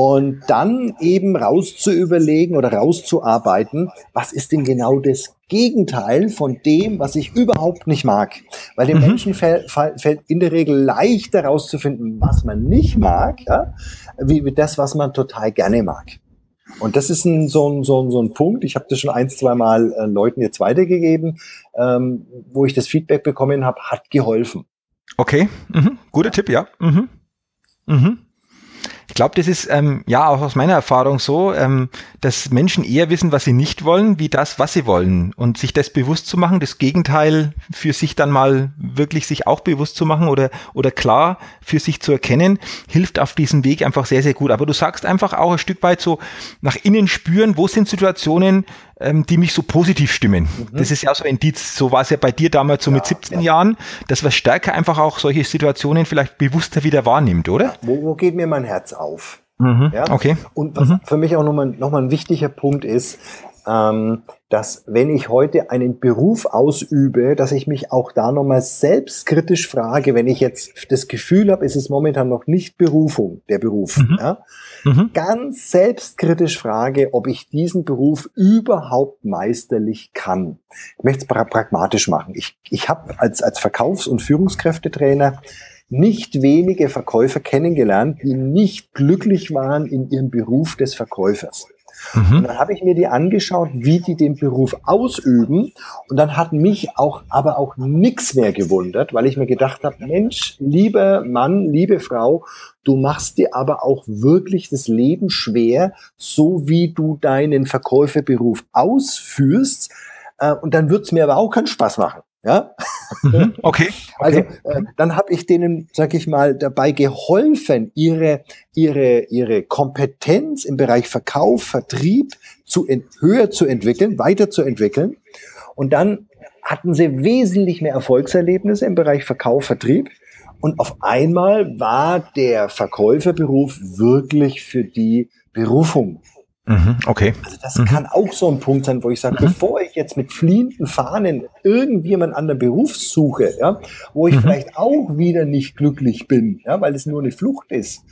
und dann eben rauszuüberlegen oder rauszuarbeiten, was ist denn genau das Gegenteil von dem, was ich überhaupt nicht mag. Weil dem mhm. Menschen fällt, in der Regel leichter rauszufinden, was man nicht mag, ja, wie das, was man total gerne mag. Und das ist ein, so, ein, so, ein, so ein Punkt, ich habe das schon ein, zwei Mal äh, Leuten jetzt weitergegeben, ähm, wo ich das Feedback bekommen habe, hat geholfen. Okay, mhm. guter Tipp, ja. Mhm. Mhm. Ich glaube, das ist ähm, ja auch aus meiner Erfahrung so, ähm, dass Menschen eher wissen, was sie nicht wollen, wie das, was sie wollen. Und sich das bewusst zu machen, das Gegenteil für sich dann mal wirklich sich auch bewusst zu machen oder, oder klar für sich zu erkennen, hilft auf diesem Weg einfach sehr, sehr gut. Aber du sagst einfach auch ein Stück weit so nach innen spüren, wo sind Situationen, ähm, die mich so positiv stimmen. Mhm. Das ist ja so ein Indiz. So war es ja bei dir damals so ja, mit 17 ja. Jahren, dass man stärker einfach auch solche Situationen vielleicht bewusster wieder wahrnimmt, oder? Wo, wo geht mir mein Herz auf? Mhm. Ja? Okay. Und was mhm. für mich auch nochmal noch mal ein wichtiger Punkt ist, ähm, dass wenn ich heute einen Beruf ausübe, dass ich mich auch da nochmal selbstkritisch frage, wenn ich jetzt das Gefühl habe, es ist momentan noch nicht Berufung, der Beruf, mhm. Ja, mhm. ganz selbstkritisch frage, ob ich diesen Beruf überhaupt meisterlich kann. Ich möchte es pra pragmatisch machen. Ich, ich habe als, als Verkaufs- und Führungskräftetrainer nicht wenige Verkäufer kennengelernt, die nicht glücklich waren in ihrem Beruf des Verkäufers. Mhm. Und dann habe ich mir die angeschaut, wie die den Beruf ausüben. Und dann hat mich auch, aber auch nichts mehr gewundert, weil ich mir gedacht habe, Mensch, lieber Mann, liebe Frau, du machst dir aber auch wirklich das Leben schwer, so wie du deinen Verkäuferberuf ausführst. Äh, und dann wird es mir aber auch keinen Spaß machen. Ja? Mhm, okay, okay. Also äh, dann habe ich denen, sag ich mal, dabei geholfen, ihre, ihre, ihre Kompetenz im Bereich Verkauf, Vertrieb zu höher zu entwickeln, weiterzuentwickeln. Und dann hatten sie wesentlich mehr Erfolgserlebnisse im Bereich Verkauf, Vertrieb. Und auf einmal war der Verkäuferberuf wirklich für die Berufung. Mhm, okay. Also das mhm. kann auch so ein Punkt sein, wo ich sage, mhm. bevor ich jetzt mit fliehenden Fahnen irgendwie einen anderen Beruf suche, ja, wo ich mhm. vielleicht auch wieder nicht glücklich bin, ja, weil es nur eine Flucht ist,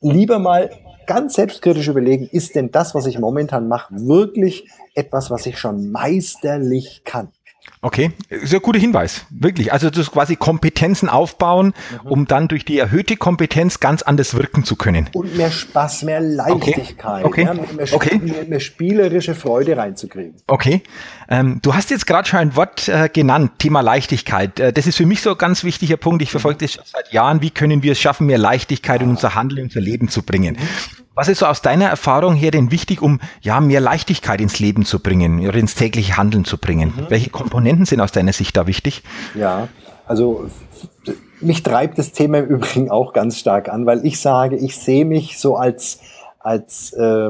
lieber mal ganz selbstkritisch überlegen, ist denn das, was ich momentan mache, wirklich etwas, was ich schon meisterlich kann? Okay, sehr guter Hinweis, wirklich. Also das quasi Kompetenzen aufbauen, mhm. um dann durch die erhöhte Kompetenz ganz anders wirken zu können. Und mehr Spaß, mehr Leichtigkeit, okay. Okay. Ja, mehr, okay. mehr, mehr, spielerische Freude reinzukriegen. Okay, ähm, du hast jetzt gerade schon ein Wort äh, genannt, Thema Leichtigkeit. Äh, das ist für mich so ein ganz wichtiger Punkt. Ich verfolge das schon seit Jahren. Wie können wir es schaffen, mehr Leichtigkeit in unser Handeln, unser Leben zu bringen? Mhm. Was ist so aus deiner Erfahrung her denn wichtig, um ja mehr Leichtigkeit ins Leben zu bringen oder ins tägliche Handeln zu bringen? Mhm. Welche Komponenten sind aus deiner Sicht da wichtig? Ja, also mich treibt das Thema im Übrigen auch ganz stark an, weil ich sage, ich sehe mich so als als äh,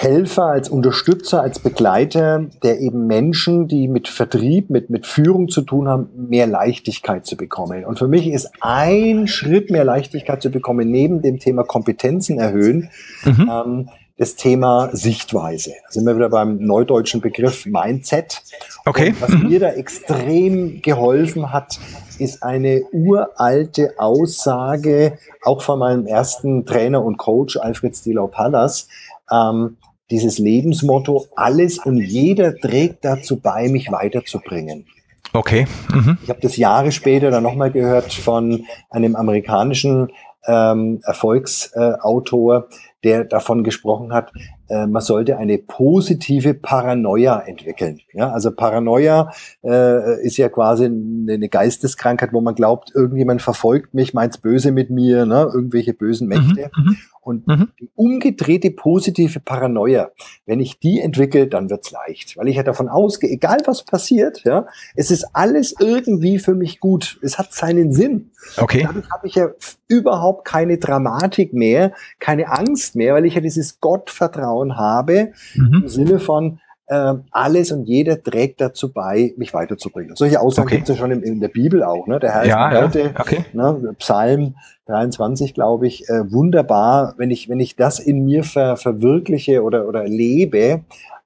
Helfer, als Unterstützer, als Begleiter, der eben Menschen, die mit Vertrieb, mit, mit Führung zu tun haben, mehr Leichtigkeit zu bekommen. Und für mich ist ein Schritt, mehr Leichtigkeit zu bekommen, neben dem Thema Kompetenzen erhöhen, mhm. ähm, das Thema Sichtweise. Da sind wir wieder beim neudeutschen Begriff Mindset. Okay. Und was mhm. mir da extrem geholfen hat, ist eine uralte Aussage, auch von meinem ersten Trainer und Coach Alfred Stilau-Pallas. Ähm, dieses Lebensmotto, alles und jeder trägt dazu bei, mich weiterzubringen. Okay. Mhm. Ich habe das Jahre später dann nochmal gehört von einem amerikanischen ähm, Erfolgsautor, der davon gesprochen hat, äh, man sollte eine positive Paranoia entwickeln. Ja, also Paranoia äh, ist ja quasi eine Geisteskrankheit, wo man glaubt, irgendjemand verfolgt mich, meint's böse mit mir, ne? irgendwelche bösen Mächte. Mhm, mhm. Und mhm. die umgedrehte positive Paranoia, wenn ich die entwickle, dann wird's leicht. Weil ich ja davon ausgehe, egal was passiert, ja, es ist alles irgendwie für mich gut. Es hat seinen Sinn. Okay. Dadurch habe ich ja überhaupt keine Dramatik mehr, keine Angst mehr, weil ich ja dieses Gottvertrauen habe mhm. im Sinne von, äh, alles und jeder trägt dazu bei, mich weiterzubringen. Solche Aussagen okay. gibt es ja schon in, in, der Bibel auch. Ne? Der Herr ja, ist heute, ja. okay. ne, Psalm 23, glaube ich, äh, wunderbar, wenn ich, wenn ich das in mir ver, verwirkliche oder, oder lebe,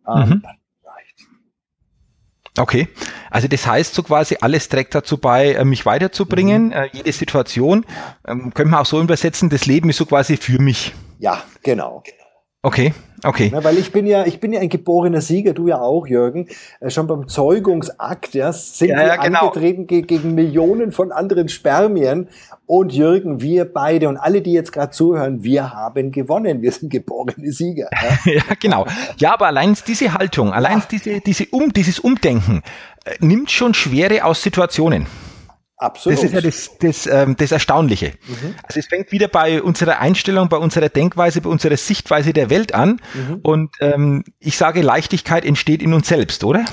ähm, mhm. Okay, also das heißt so quasi, alles trägt dazu bei, äh, mich weiterzubringen, mhm. äh, jede Situation. Ähm, könnte man auch so übersetzen, das Leben ist so quasi für mich. Ja, genau. Okay, Okay. Na, weil ich bin ja, ich bin ja ein geborener Sieger, du ja auch, Jürgen. Äh, schon beim Zeugungsakt, ja, sind Ja, wir ja, genau. angetreten ge gegen Millionen von anderen Spermien. Und Jürgen, wir beide und alle, die jetzt gerade zuhören, wir haben gewonnen. Wir sind geborene Sieger. Ja? Ja, genau. Ja, aber allein diese Haltung, allein diese, diese um, dieses Umdenken äh, nimmt schon Schwere aus Situationen. Absolut. Das ist ja das, das, ähm, das Erstaunliche. Also es fängt wieder bei unserer Einstellung, bei unserer Denkweise, bei unserer Sichtweise der Welt an. Und ähm, ich sage, Leichtigkeit entsteht in uns selbst, oder?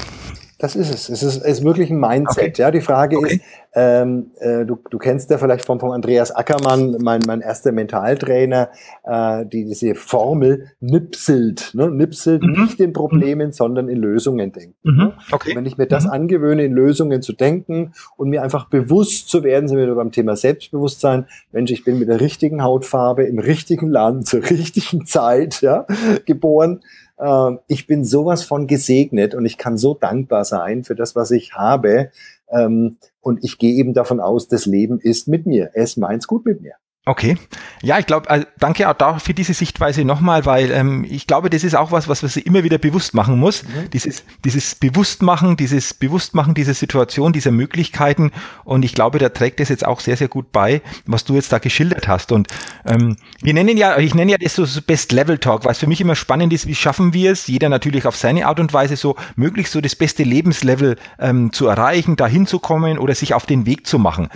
Das ist es. Es ist, es ist wirklich ein Mindset. Okay. Ja, die Frage Okay. ist, ähm, äh, du, du kennst ja vielleicht von, von Andreas Ackermann, mein, mein erster Mentaltrainer, äh, die diese Formel nipselt. Ne? Nipselt Mhm. nicht in Problemen, sondern in Lösungen denken. Mhm. Okay. Wenn ich mir das Mhm. angewöhne, in Lösungen zu denken und mir einfach bewusst zu werden, sind wir beim Thema Selbstbewusstsein. Mensch, ich bin mit der richtigen Hautfarbe, im richtigen Land, zur richtigen Zeit ja, geboren. Ähm, ich bin sowas von gesegnet und ich kann so dankbar sein für das, was ich habe. Ähm, und ich gehe eben davon aus, das Leben ist mit mir. Es meint's gut mit mir. Okay. Ja, ich glaube, also danke auch da für diese Sichtweise nochmal, weil ähm, ich glaube, das ist auch was, was man sich immer wieder bewusst machen muss. Mhm. Dieses, dieses Bewusstmachen, dieses Bewusstmachen dieser Situation, dieser Möglichkeiten. Und ich glaube, da trägt es jetzt auch sehr, sehr gut bei, was du jetzt da geschildert hast. Und ähm, wir nennen ja, ich nenne ja das so, so Best-Level-Talk, weil es für mich immer spannend ist, wie schaffen wir es, jeder natürlich auf seine Art und Weise so möglichst so das beste Lebenslevel ähm, zu erreichen, dahin zu kommen oder sich auf den Weg zu machen.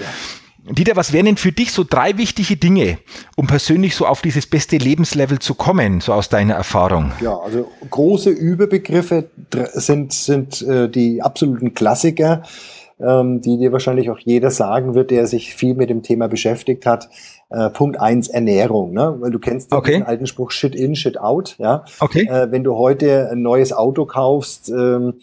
Dieter, was wären denn für dich so drei wichtige Dinge, um persönlich so auf dieses beste Lebenslevel zu kommen, so aus deiner Erfahrung? Ja, also große Überbegriffe sind, sind äh, die absoluten Klassiker, ähm, die dir wahrscheinlich auch jeder sagen wird, der sich viel mit dem Thema beschäftigt hat. Äh, Punkt eins Ernährung, ne? weil du kennst ja Okay. alten Spruch Shit in, Shit out. Ja? Okay. Äh, wenn du heute ein neues Auto kaufst, ähm,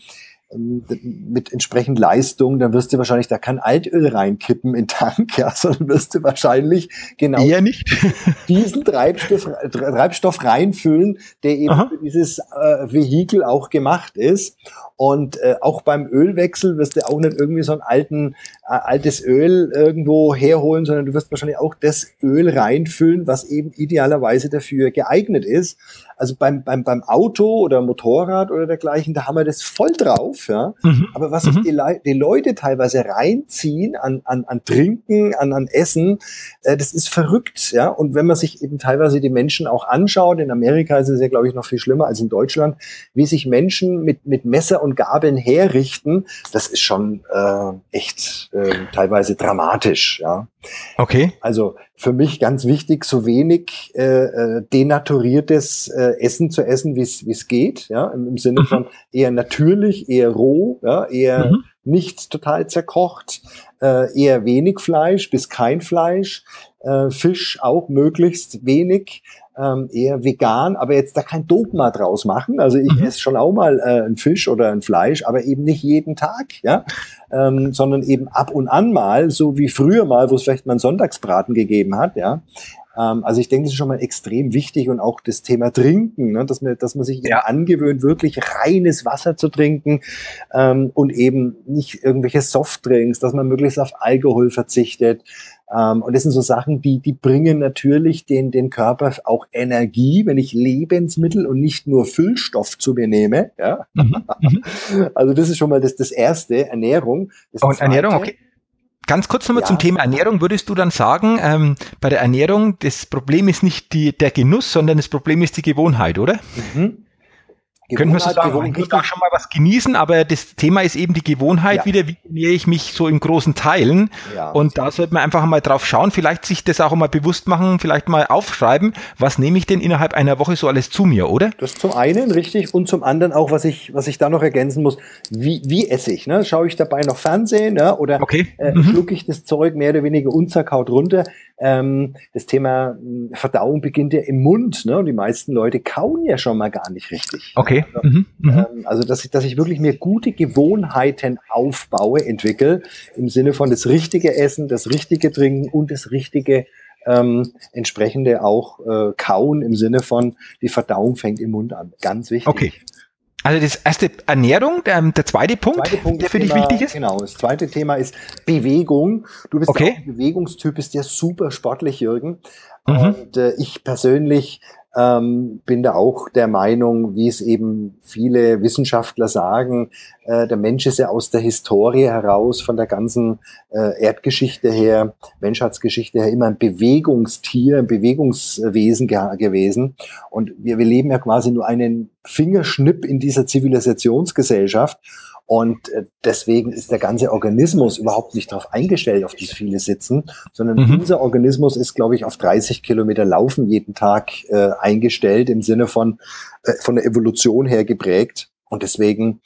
mit entsprechend Leistung, dann wirst du wahrscheinlich da kein Altöl reinkippen in Tank, ja, sondern wirst du wahrscheinlich genau Eher nicht. diesen Treibstoff, Treibstoff reinfüllen, der eben Aha. für dieses äh, Vehikel auch gemacht ist. Und äh, auch beim Ölwechsel wirst du auch nicht irgendwie so ein alten, äh, altes Öl irgendwo herholen, sondern du wirst wahrscheinlich auch das Öl reinfüllen, was eben idealerweise dafür geeignet ist. Also beim, beim, beim Auto oder Motorrad oder dergleichen, da haben wir das voll drauf, ja. Mhm. Aber was sich Mhm. die, Lei- die Leute teilweise reinziehen an, an, an Trinken, an, an Essen, äh, das ist verrückt, ja. Und wenn man sich eben teilweise die Menschen auch anschaut, in Amerika ist es ja, glaube ich, noch viel schlimmer als in Deutschland, wie sich Menschen mit, mit Messer und Gabeln herrichten, das ist schon äh, echt äh, teilweise dramatisch, ja. Okay. Also für mich ganz wichtig, so wenig äh, äh, denaturiertes äh, Essen zu essen, wie es wie es geht, ja, im, im Sinne Mhm. von eher natürlich, eher roh, ja, eher Mhm. nicht total zerkocht, äh, eher wenig Fleisch bis kein Fleisch, äh, Fisch auch möglichst wenig, ähm, eher vegan, aber jetzt da kein Dogma draus machen. Also ich Mhm. esse schon auch mal äh, ein Fisch oder ein Fleisch, aber eben nicht jeden Tag, ja, ähm, sondern eben ab und an mal, so wie früher mal, wo es vielleicht mal einen Sonntagsbraten gegeben hat, ja. Ähm, also ich denke, das ist schon mal extrem wichtig und auch das Thema Trinken, ne, dass man, dass man sich Ja. angewöhnt, wirklich reines Wasser zu trinken ähm, und eben nicht irgendwelche Softdrinks, dass man möglichst auf Alkohol verzichtet. Ähm, und das sind so Sachen, die, die bringen natürlich den, den Körper auch Energie, wenn ich Lebensmittel und nicht nur Füllstoff zu mir nehme. Ja? Mhm. Mhm. Also das ist schon mal das, das Erste, Ernährung. Das Und Zweite- Ernährung, okay. Ganz kurz nochmal Ja. zum Thema Ernährung. Würdest du dann sagen, ähm, bei der Ernährung, das Problem ist nicht die, der Genuss, sondern das Problem ist die Gewohnheit, oder? Mhm. Könnten wir Gewohnheit, sagen, Gewohn- man kann auch schon mal was genießen, aber das Thema ist eben die Gewohnheit Ja. wieder, wie ernähre ich mich so in großen Teilen. Ja. Und da sollte man einfach mal drauf schauen, vielleicht sich das auch mal bewusst machen, vielleicht mal aufschreiben, was nehme ich denn innerhalb einer Woche so alles zu mir, oder? Das zum einen, richtig, und zum anderen auch, was ich, was ich da noch ergänzen muss, wie, wie esse ich? Ne? Schaue ich dabei noch Fernsehen ja? oder Okay. äh, Mhm. schlucke ich das Zeug mehr oder weniger unzerkaut runter? Ähm, das Thema mh, Verdauung beginnt ja im Mund. Ne? Und die meisten Leute kauen ja schon mal gar nicht richtig. Okay. Mhm. Mhm. Ähm, also, dass ich, dass ich wirklich mir gute Gewohnheiten aufbaue, entwickle, im Sinne von das richtige Essen, das richtige Trinken und das richtige ähm, entsprechende auch äh, Kauen im Sinne von die Verdauung fängt im Mund an. Ganz wichtig. Okay. Also das erste Ernährung, der, der zweite Punkt, Zweite Punkt der für dich wichtig ist. Genau, das zweite Thema ist Bewegung. Du bist Okay. ein Bewegungstyp, bist ja super sportlich, Jürgen. Mhm. Und äh, ich persönlich ähm, bin da auch der Meinung, wie es eben viele Wissenschaftler sagen, äh, der Mensch ist ja aus der Historie heraus, von der ganzen äh, Erdgeschichte her, Menschheitsgeschichte her, immer ein Bewegungstier, ein Bewegungswesen ge gewesen. Und wir, wir leben ja quasi nur einen Fingerschnipp in dieser Zivilisationsgesellschaft. Und äh, deswegen ist der ganze Organismus überhaupt nicht darauf eingestellt, auf dieses viele Sitzen, sondern mhm. unser Organismus ist, glaube ich, auf 30 Kilometer Laufen jeden Tag äh, eingestellt, im Sinne von, äh, von der Evolution her geprägt. Und deswegen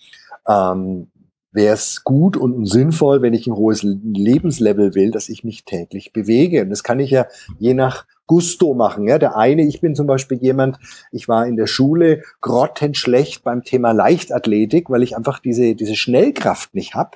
ähm, wäre es gut und sinnvoll, wenn ich ein hohes Lebenslevel will, dass ich mich täglich bewege. Und das kann ich ja je nach Gusto machen. Ja, der eine, ich bin zum Beispiel jemand, ich war in der Schule grottenschlecht beim Thema Leichtathletik, weil ich einfach diese, diese Schnellkraft nicht habe.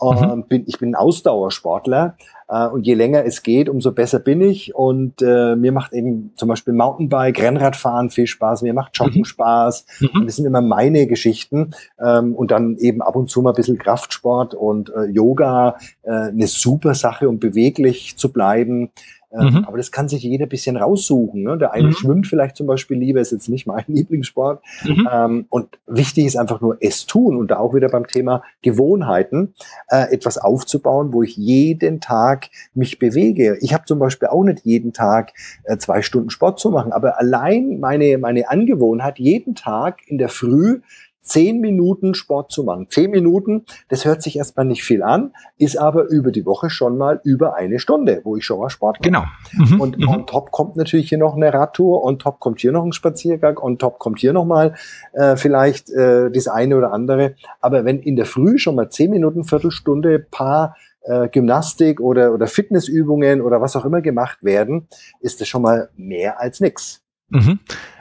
Mhm. bin, ich bin ein Ausdauersportler äh, und je länger es geht, umso besser bin ich. Und äh, mir macht eben zum Beispiel Mountainbike, Rennradfahren viel Spaß, mir macht Joggen mhm. Spaß. Mhm. Das sind immer meine Geschichten. Ähm, und dann eben ab und zu mal ein bisschen Kraftsport und äh, Yoga, äh, eine super Sache, um beweglich zu bleiben. Mhm. Aber das kann sich jeder bisschen raussuchen. Ne? Der eine mhm. schwimmt vielleicht zum Beispiel lieber, ist jetzt nicht mein Lieblingssport. Mhm. Ähm, und wichtig ist einfach nur es tun und da auch wieder beim Thema Gewohnheiten äh, etwas aufzubauen, wo ich jeden Tag mich bewege. Ich habe zum Beispiel auch nicht jeden Tag äh, zwei Stunden Sport zu machen, aber allein meine, meine Angewohnheit, jeden Tag in der Früh zehn Minuten Sport zu machen. Zehn Minuten, das hört sich erstmal nicht viel an, ist aber über die Woche schon mal über eine Stunde, wo ich schon mal Sport mache. Genau. Mhm. Und mhm. on top kommt natürlich hier noch eine Radtour, on top kommt hier noch ein Spaziergang, on top kommt hier noch mal äh, vielleicht äh, das eine oder andere. Aber wenn in der Früh schon mal zehn Minuten, Viertelstunde, paar äh, Gymnastik oder, oder Fitnessübungen oder was auch immer gemacht werden, ist das schon mal mehr als nix. Mhm.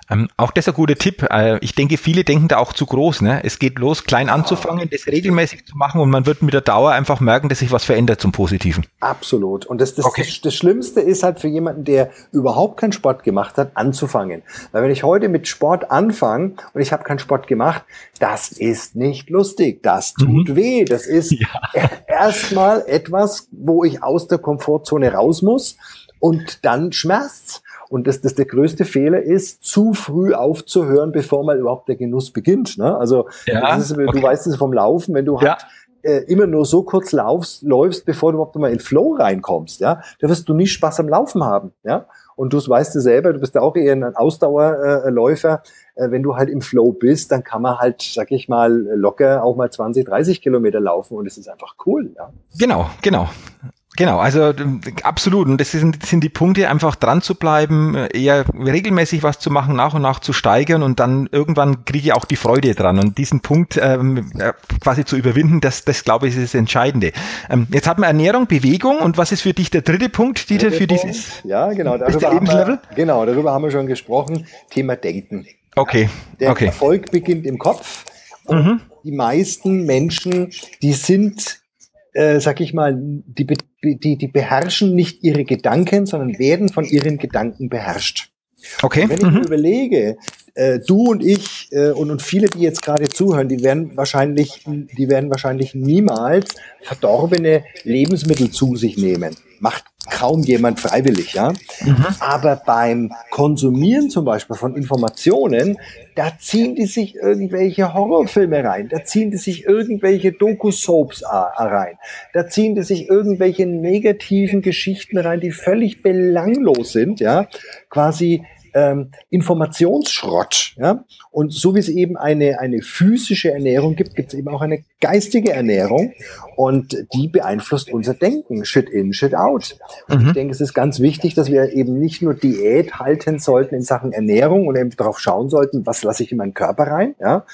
Ähm, auch das ist ein guter Tipp. Äh, ich denke, viele denken da auch zu groß. Ne? Es geht los, klein anzufangen, das regelmäßig zu machen und man wird mit der Dauer einfach merken, dass sich was verändert zum Positiven. Absolut. Und das, das, okay. das, das Schlimmste ist halt für jemanden, der überhaupt keinen Sport gemacht hat, anzufangen. Weil wenn ich heute mit Sport anfange und ich habe keinen Sport gemacht, das ist nicht lustig. Das tut mhm. weh. Das ist ja. erstmal etwas, wo ich aus der Komfortzone raus muss und dann schmerzt. Und dass das der größte Fehler ist, zu früh aufzuhören, bevor mal überhaupt der Genuss beginnt. Ne? Also ja, ist, okay. du weißt es vom Laufen, wenn du ja. halt äh, immer nur so kurz laufst, läufst, bevor du überhaupt mal in Flow reinkommst, ja, da wirst du nie Spaß am Laufen haben, ja. Und du weißt du selber, du bist ja auch eher ein Ausdauerläufer. Äh, wenn du halt im Flow bist, dann kann man halt, sag ich mal, locker auch mal 20, 30 Kilometer laufen und es ist einfach cool. Ja. Genau, genau. Genau, also absolut. Und das sind, sind die Punkte, einfach dran zu bleiben, äh, eher regelmäßig was zu machen, nach und nach zu steigern und dann irgendwann kriege ich auch die Freude dran. Und diesen Punkt ähm, quasi zu überwinden, das, das glaube ich, ist das Entscheidende. Ähm, jetzt hat man Ernährung, Bewegung und was ist für dich der dritte Punkt, Dieter, für dieses ja, genau, darüber haben wir, genau, darüber haben wir schon gesprochen. Thema Denken. Okay. Der okay. Erfolg beginnt im Kopf. Und mhm. die meisten Menschen, die sind äh, sag ich mal, die, die, die beherrschen nicht ihre Gedanken, sondern werden von ihren Gedanken beherrscht. Okay. Und wenn ich mhm. mir überlege, äh, du und ich äh, und, und viele, die jetzt gerade zuhören, die werden wahrscheinlich, die werden wahrscheinlich niemals verdorbene Lebensmittel zu sich nehmen. Macht kaum jemand freiwillig, ja. Mhm. Aber beim Konsumieren zum Beispiel von Informationen, da ziehen die sich irgendwelche Horrorfilme rein, da ziehen die sich irgendwelche Doku-Soaps rein, da ziehen die sich irgendwelche negativen Geschichten rein, die völlig belanglos sind, ja. Quasi ähm, Informationsschrott. Ja? Und so wie es eben eine, eine physische Ernährung gibt, gibt es eben auch eine geistige Ernährung und die beeinflusst unser Denken, shit in, shit out. Und mhm. ich denke, es ist ganz wichtig, dass wir eben nicht nur Diät halten sollten in Sachen Ernährung und eben darauf schauen sollten, was lasse ich in meinen Körper rein, ja?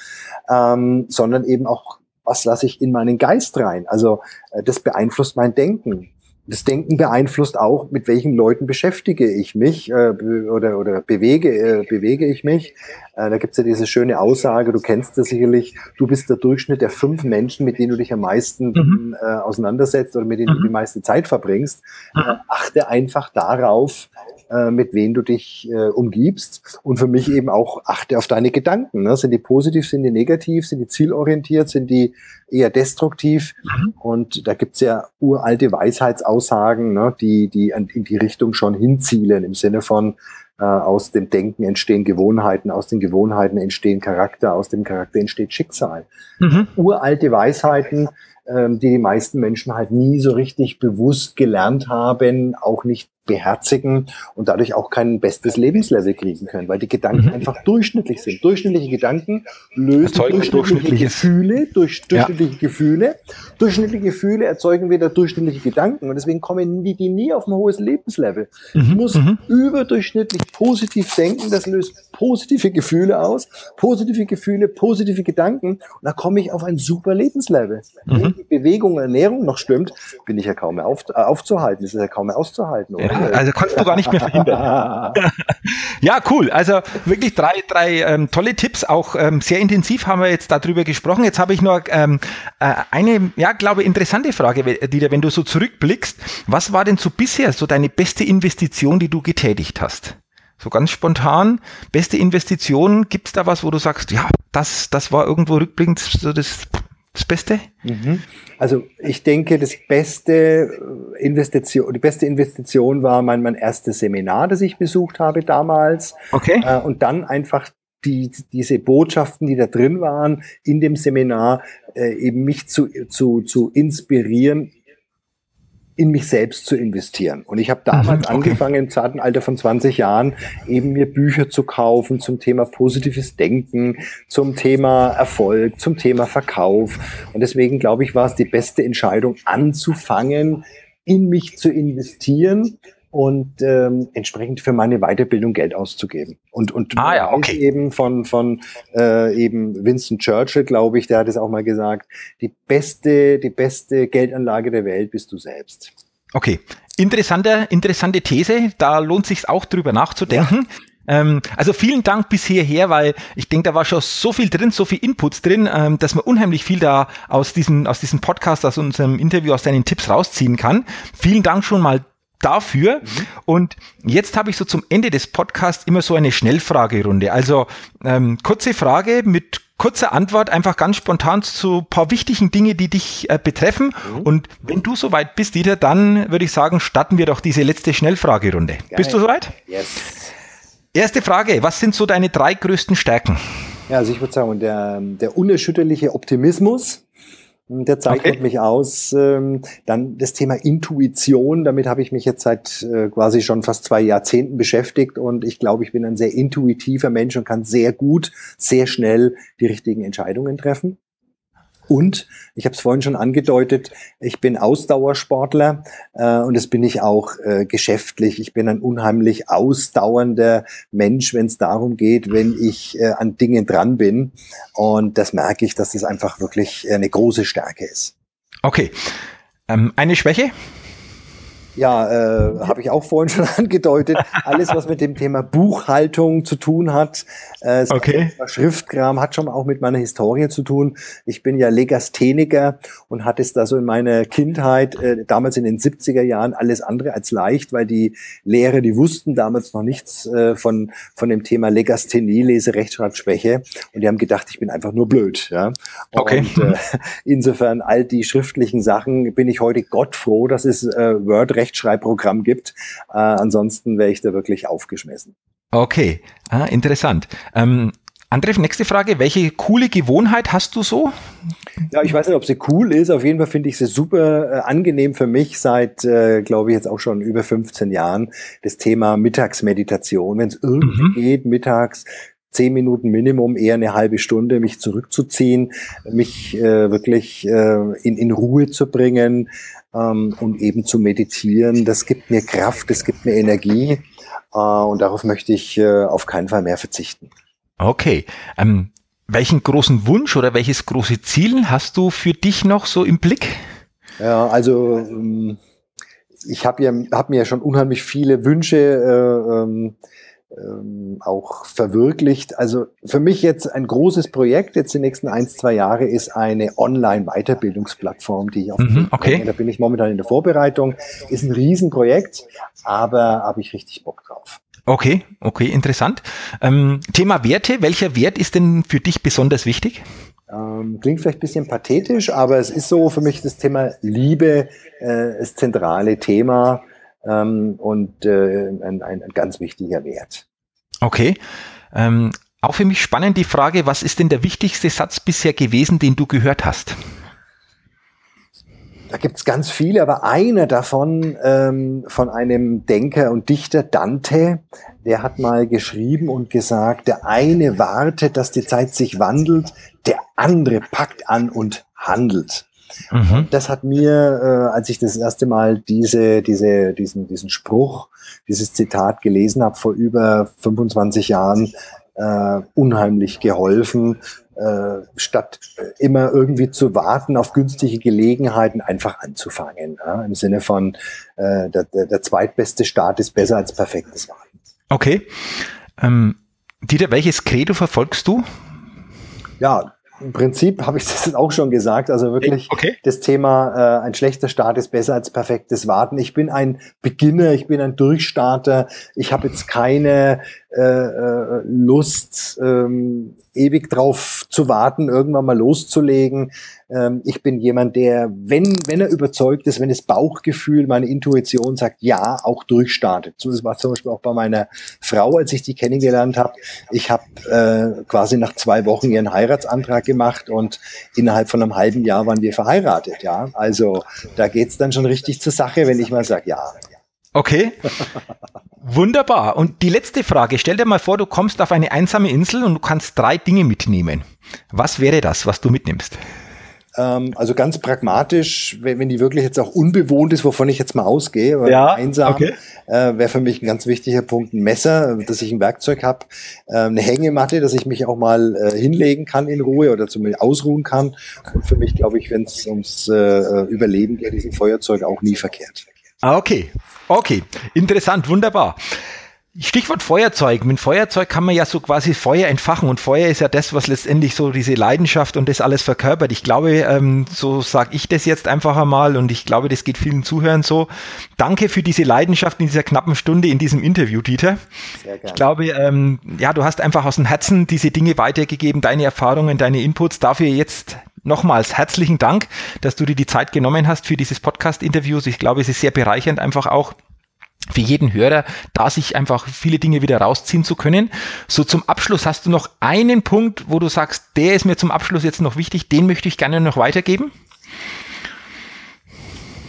ähm, sondern eben auch was lasse ich in meinen Geist rein? Also äh, das beeinflusst mein Denken das Denken beeinflusst auch, mit welchen Leuten beschäftige ich mich äh, oder, oder bewege, äh, bewege ich mich. Äh, da gibt's ja diese schöne Aussage, du kennst das sicherlich, du bist der Durchschnitt der fünf Menschen, mit denen du dich am meisten mhm. äh, auseinandersetzt oder mit denen mhm. du die meiste Zeit verbringst. Mhm. Äh, achte einfach darauf, äh, mit wem du dich äh, umgibst. Und für mich eben auch achte auf deine Gedanken. Ne? Sind die positiv, sind die negativ, sind die zielorientiert, sind die eher destruktiv? Mhm. Und da gibt's ja uralte Weisheitsaussagen, ne? die, die in die Richtung schon hinzielen, im Sinne von, Äh, aus dem Denken entstehen Gewohnheiten, aus den Gewohnheiten entstehen Charakter, aus dem Charakter entsteht Schicksal. Mhm. Uralte Weisheiten, ähm, die die meisten Menschen halt nie so richtig bewusst gelernt haben, auch nicht beherzigen und dadurch auch kein bestes Lebenslevel kriegen können, weil die Gedanken mhm. einfach durchschnittlich sind. Durchschnittliche Gedanken lösen durchschnittliche, Gefühle, durch durchschnittliche ja. Gefühle. Durchschnittliche Gefühle erzeugen wieder durchschnittliche Gedanken und deswegen kommen die, die nie auf ein hohes Lebenslevel. Mhm. Ich muss mhm. überdurchschnittlich positiv denken, das löst positive Gefühle aus, positive Gefühle, positive Gedanken und da komme ich auf ein super Lebenslevel. Mhm. Wenn die Bewegung, Ernährung noch stimmt, bin ich ja kaum mehr auf, aufzuhalten, ist ja kaum mehr auszuhalten. Oder? Also kannst du gar nicht mehr verhindern. ja, cool. Also wirklich drei, drei ähm, tolle Tipps. Auch ähm, sehr intensiv haben wir jetzt darüber gesprochen. Jetzt habe ich noch ähm, äh, eine, ja, glaube interessante Frage, Dieter, wenn du so zurückblickst. Was war denn so bisher so deine beste Investition, die du getätigt hast? So ganz spontan, beste Investition, gibt es da was, wo du sagst, ja, das, das war irgendwo rückblickend so das das Beste? Mhm. Also ich denke, das beste Investition, die beste Investition war mein, mein erstes Seminar, das ich besucht habe damals. Okay. Äh, und dann einfach die, diese Botschaften, die da drin waren in dem Seminar, äh, eben mich zu, zu, zu inspirieren, in mich selbst zu investieren. Und ich habe damals mhm, okay. angefangen, im zarten Alter von 20 Jahren, eben mir Bücher zu kaufen zum Thema positives Denken, zum Thema Erfolg, zum Thema Verkauf. Und deswegen glaube ich, war es die beste Entscheidung, anzufangen, in mich zu investieren und ähm, entsprechend für meine Weiterbildung Geld auszugeben. Und, und ah, ja, okay. eben von, von äh, eben Winston Churchill, glaube ich, der hat es auch mal gesagt, die beste, die beste Geldanlage der Welt bist du selbst. Okay, interessante, interessante These, da lohnt sich auch drüber nachzudenken. Ja. Ähm, also vielen Dank bis hierher, weil ich denke, da war schon so viel drin, so viel Inputs drin, ähm, dass man unheimlich viel da aus diesem, aus diesem Podcast, aus unserem Interview, aus deinen Tipps rausziehen kann. Vielen Dank schon mal dafür. Mhm. Und jetzt habe ich so zum Ende des Podcasts immer so eine Schnellfragerunde. Also ähm, kurze Frage mit kurzer Antwort, einfach ganz spontan zu paar wichtigen Dinge, die dich äh, betreffen. Mhm. Und wenn du soweit bist, Dieter, dann würde ich sagen, starten wir doch diese letzte Schnellfragerunde. Geil. Bist du soweit? Yes. Erste Frage, was sind so deine drei größten Stärken? Ja, also ich würde sagen, der, der unerschütterliche Optimismus, der zeichnet okay. mich aus. Ähm, dann das Thema Intuition, damit habe ich mich jetzt seit äh, quasi schon fast zwei Jahrzehnten beschäftigt und ich glaube, ich bin ein sehr intuitiver Mensch und kann sehr gut, sehr schnell die richtigen Entscheidungen treffen. Und ich habe es vorhin schon angedeutet, ich bin Ausdauersportler äh, und das bin ich auch äh, geschäftlich. Ich bin ein unheimlich ausdauernder Mensch, wenn es darum geht, wenn ich äh, an Dingen dran bin. Und das merke ich, dass das einfach wirklich eine große Stärke ist. Okay. Ähm, eine Schwäche? Ja, äh, habe ich auch vorhin schon angedeutet. Alles, was mit dem Thema Buchhaltung zu tun hat, äh, okay. Schriftkram, hat schon auch mit meiner Historie zu tun. Ich bin ja Legastheniker und hatte es da so in meiner Kindheit, äh, damals in den 70er Jahren, alles andere als leicht, weil die Lehrer, die wussten damals noch nichts äh, von, von dem Thema Legasthenie, Lese, Rechtschreibschwäche. Und die haben gedacht, ich bin einfach nur blöd. Ja? Okay. Und äh, insofern all die schriftlichen Sachen bin ich heute Gott froh, dass es äh, Word Rechtschreibprogramm gibt. Äh, ansonsten wäre ich da wirklich aufgeschmissen. Okay, ah, interessant. Ähm, André, nächste Frage. Welche coole Gewohnheit hast du so? Ja, ich weiß nicht, ob sie cool ist. Auf jeden Fall finde ich sie super äh, angenehm für mich seit, äh, glaube ich, jetzt auch schon über 15 Jahren. Das Thema Mittagsmeditation. Wenn es irgendwie mhm. geht, mittags zehn Minuten Minimum, eher eine halbe Stunde, mich zurückzuziehen, mich äh, wirklich äh, in, in Ruhe zu bringen, ähm, und eben zu meditieren. Das gibt mir Kraft, das gibt mir Energie äh, und darauf möchte ich äh, auf keinen Fall mehr verzichten. Okay. Ähm, welchen großen Wunsch oder welches große Ziel hast du für dich noch so im Blick? Ja, also ähm, ich habe ja, hab mir ja schon unheimlich viele Wünsche äh, ähm, auch verwirklicht. Also für mich jetzt ein großes Projekt jetzt die nächsten ein, zwei Jahre ist eine Online-Weiterbildungsplattform, die ich auf mhm, okay. Da bin ich momentan in der Vorbereitung. Ist ein Riesenprojekt, aber habe ich richtig Bock drauf. Okay, okay, interessant. Ähm, Thema Werte. Welcher Wert ist denn für dich besonders wichtig? Ähm, klingt vielleicht ein bisschen pathetisch, aber es ist so für mich das Thema Liebe, äh, das zentrale Thema ähm, und äh, ein, ein, ganz wichtiger Wert. Okay. Ähm, auch für mich spannend die Frage, was ist denn der wichtigste Satz bisher gewesen, den du gehört hast? Da gibt's ganz viele, aber einer davon ähm, von einem Denker und Dichter Dante, der hat mal geschrieben und gesagt, der eine wartet, dass die Zeit sich wandelt, der andere packt an und handelt. Mhm. Das hat mir, äh, als ich das erste Mal diese, diese, diesen, diesen Spruch, dieses Zitat gelesen habe vor über 25 Jahren, äh, unheimlich geholfen, äh, statt immer irgendwie zu warten auf günstige Gelegenheiten, einfach anzufangen. Ja? Im Sinne von, äh, der, der, zweitbeste Start ist besser als perfektes Warten. Okay. Ähm, Dieter, welches Credo verfolgst du? Ja, im Prinzip habe ich das auch schon gesagt. Also wirklich okay. das Thema, äh, ein schlechter Start ist besser als perfektes Warten. Ich bin ein Beginner, ich bin ein Durchstarter. Ich habe jetzt keine äh, äh, Lust, ähm, ewig drauf zu warten, irgendwann mal loszulegen. Ähm, ich bin jemand, der, wenn, wenn er überzeugt ist, wenn das Bauchgefühl, meine Intuition sagt, ja, auch durchstartet. So das war zum Beispiel auch bei meiner Frau, als ich die kennengelernt habe. Ich habe äh, quasi nach zwei Wochen ihren Heiratsantrag gemacht und innerhalb von einem halben Jahr waren wir verheiratet. Ja, also da geht's dann schon richtig zur Sache, wenn ich mal sage, ja, Okay. Wunderbar. Und die letzte Frage. Stell dir mal vor, du kommst auf eine einsame Insel und du kannst drei Dinge mitnehmen. Was wäre das, was du mitnimmst? Ähm, also ganz pragmatisch, wenn, wenn, die wirklich jetzt auch unbewohnt ist, wovon ich jetzt mal ausgehe, ja, einsam, okay. äh, wäre für mich ein ganz wichtiger Punkt ein Messer, dass ich ein Werkzeug habe, äh, eine Hängematte, dass ich mich auch mal äh, hinlegen kann in Ruhe oder zumindest ausruhen kann. Und für mich, glaube ich, wenn es ums äh, Überleben geht, ist ein Feuerzeug auch nie verkehrt. Ah, okay. Okay. Interessant. Wunderbar. Stichwort Feuerzeug. Mit Feuerzeug kann man ja so quasi Feuer entfachen und Feuer ist ja das, was letztendlich so diese Leidenschaft und das alles verkörpert. Ich glaube, ähm, so sage ich das jetzt einfach einmal und ich glaube, das geht vielen Zuhörern so. Danke für diese Leidenschaft in dieser knappen Stunde in diesem Interview, Dieter. Sehr gerne. Ich glaube, ähm, ja, du hast einfach aus dem Herzen diese Dinge weitergegeben, deine Erfahrungen, deine Inputs. Dafür jetzt nochmals herzlichen Dank, dass du dir die Zeit genommen hast für dieses Podcast-Interview. Ich glaube, es ist sehr bereichernd, einfach auch für jeden Hörer, da sich einfach viele Dinge wieder rausziehen zu können. So zum Abschluss hast du noch einen Punkt, wo du sagst, der ist mir zum Abschluss jetzt noch wichtig, den möchte ich gerne noch weitergeben.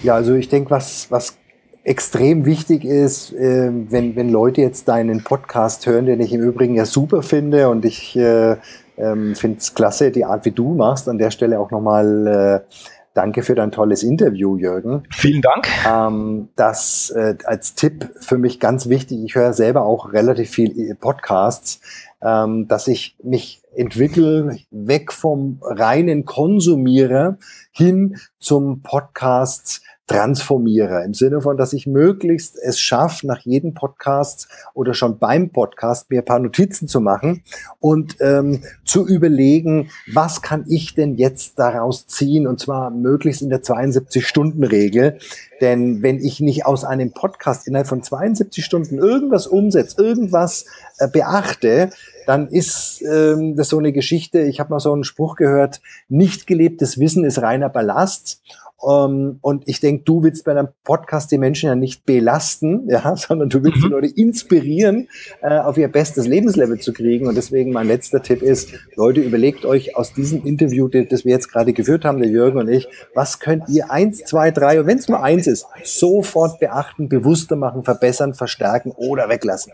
Ja, also ich denke, was, was extrem wichtig ist, äh, wenn, wenn Leute jetzt deinen Podcast hören, den ich im Übrigen ja super finde und ich äh, ähm, Finde es klasse, die Art, wie du machst. An der Stelle auch nochmal äh, danke für dein tolles Interview, Jürgen. Vielen Dank. Ähm, das äh, als Tipp für mich ganz wichtig. Ich höre selber auch relativ viel Podcasts, ähm, dass ich mich entwickle weg vom reinen Konsumierer hin zum Podcast transformiere. Im Sinne von, dass ich möglichst es schaffe, nach jedem Podcast oder schon beim Podcast mir ein paar Notizen zu machen und ähm, zu überlegen, was kann ich denn jetzt daraus ziehen und zwar möglichst in der 72-Stunden-Regel. Denn wenn ich nicht aus einem Podcast innerhalb von 72 Stunden irgendwas umsetze, irgendwas äh, beachte, dann ist ähm, das so eine Geschichte, ich habe mal so einen Spruch gehört, nicht gelebtes Wissen ist reiner Ballast. Um, ähm, und ich denke, du willst bei einem Podcast die Menschen ja nicht belasten, ja, sondern du willst mhm. die Leute inspirieren, äh, auf ihr bestes Lebenslevel zu kriegen. Und deswegen mein letzter Tipp ist, Leute, überlegt euch aus diesem Interview, das wir jetzt gerade geführt haben, der Jürgen und ich, was könnt ihr eins, zwei, drei, und wenn es nur eins ist, sofort beachten, bewusster machen, verbessern, verstärken oder weglassen.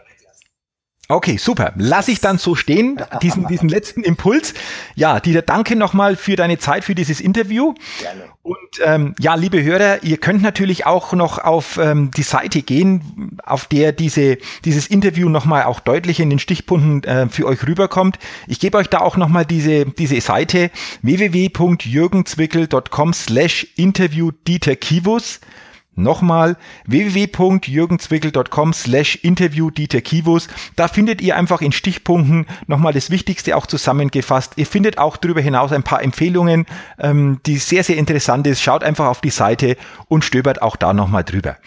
Okay, super. Lass ich dann so stehen, diesen, diesen letzten Impuls. Ja, Dieter, danke nochmal für deine Zeit, für dieses Interview. Gerne. Und ähm, ja, liebe Hörer, ihr könnt natürlich auch noch auf ähm, die Seite gehen, auf der diese, dieses Interview nochmal auch deutlich in den Stichpunkten äh, für euch rüberkommt. Ich gebe euch da auch nochmal diese, diese Seite www.jürgenzwickel.com slash interview Dieter Kivus. Nochmal www.jürgenzwickel.com slash interview Dieter Kivus. Da findet ihr einfach in Stichpunkten nochmal das Wichtigste auch zusammengefasst. Ihr findet auch darüber hinaus ein paar Empfehlungen, ähm, die sehr, sehr interessant ist. Schaut einfach auf die Seite und stöbert auch da nochmal drüber.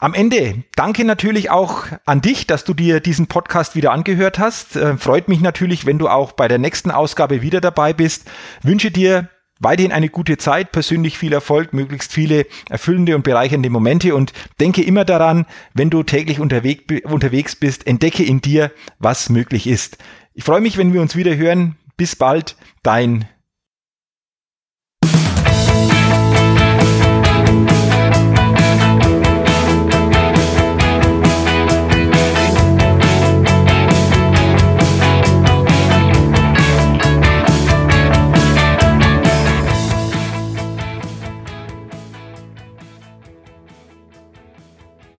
Am Ende danke natürlich auch an dich, dass du dir diesen Podcast wieder angehört hast. Äh, freut mich natürlich, wenn du auch bei der nächsten Ausgabe wieder dabei bist. Wünsche dir weiterhin eine gute Zeit, persönlich viel Erfolg, möglichst viele erfüllende und bereichernde Momente und denke immer daran, wenn du täglich unterwegs, unterwegs bist, entdecke in dir, was möglich ist. Ich freue mich, wenn wir uns wieder hören. Bis bald, dein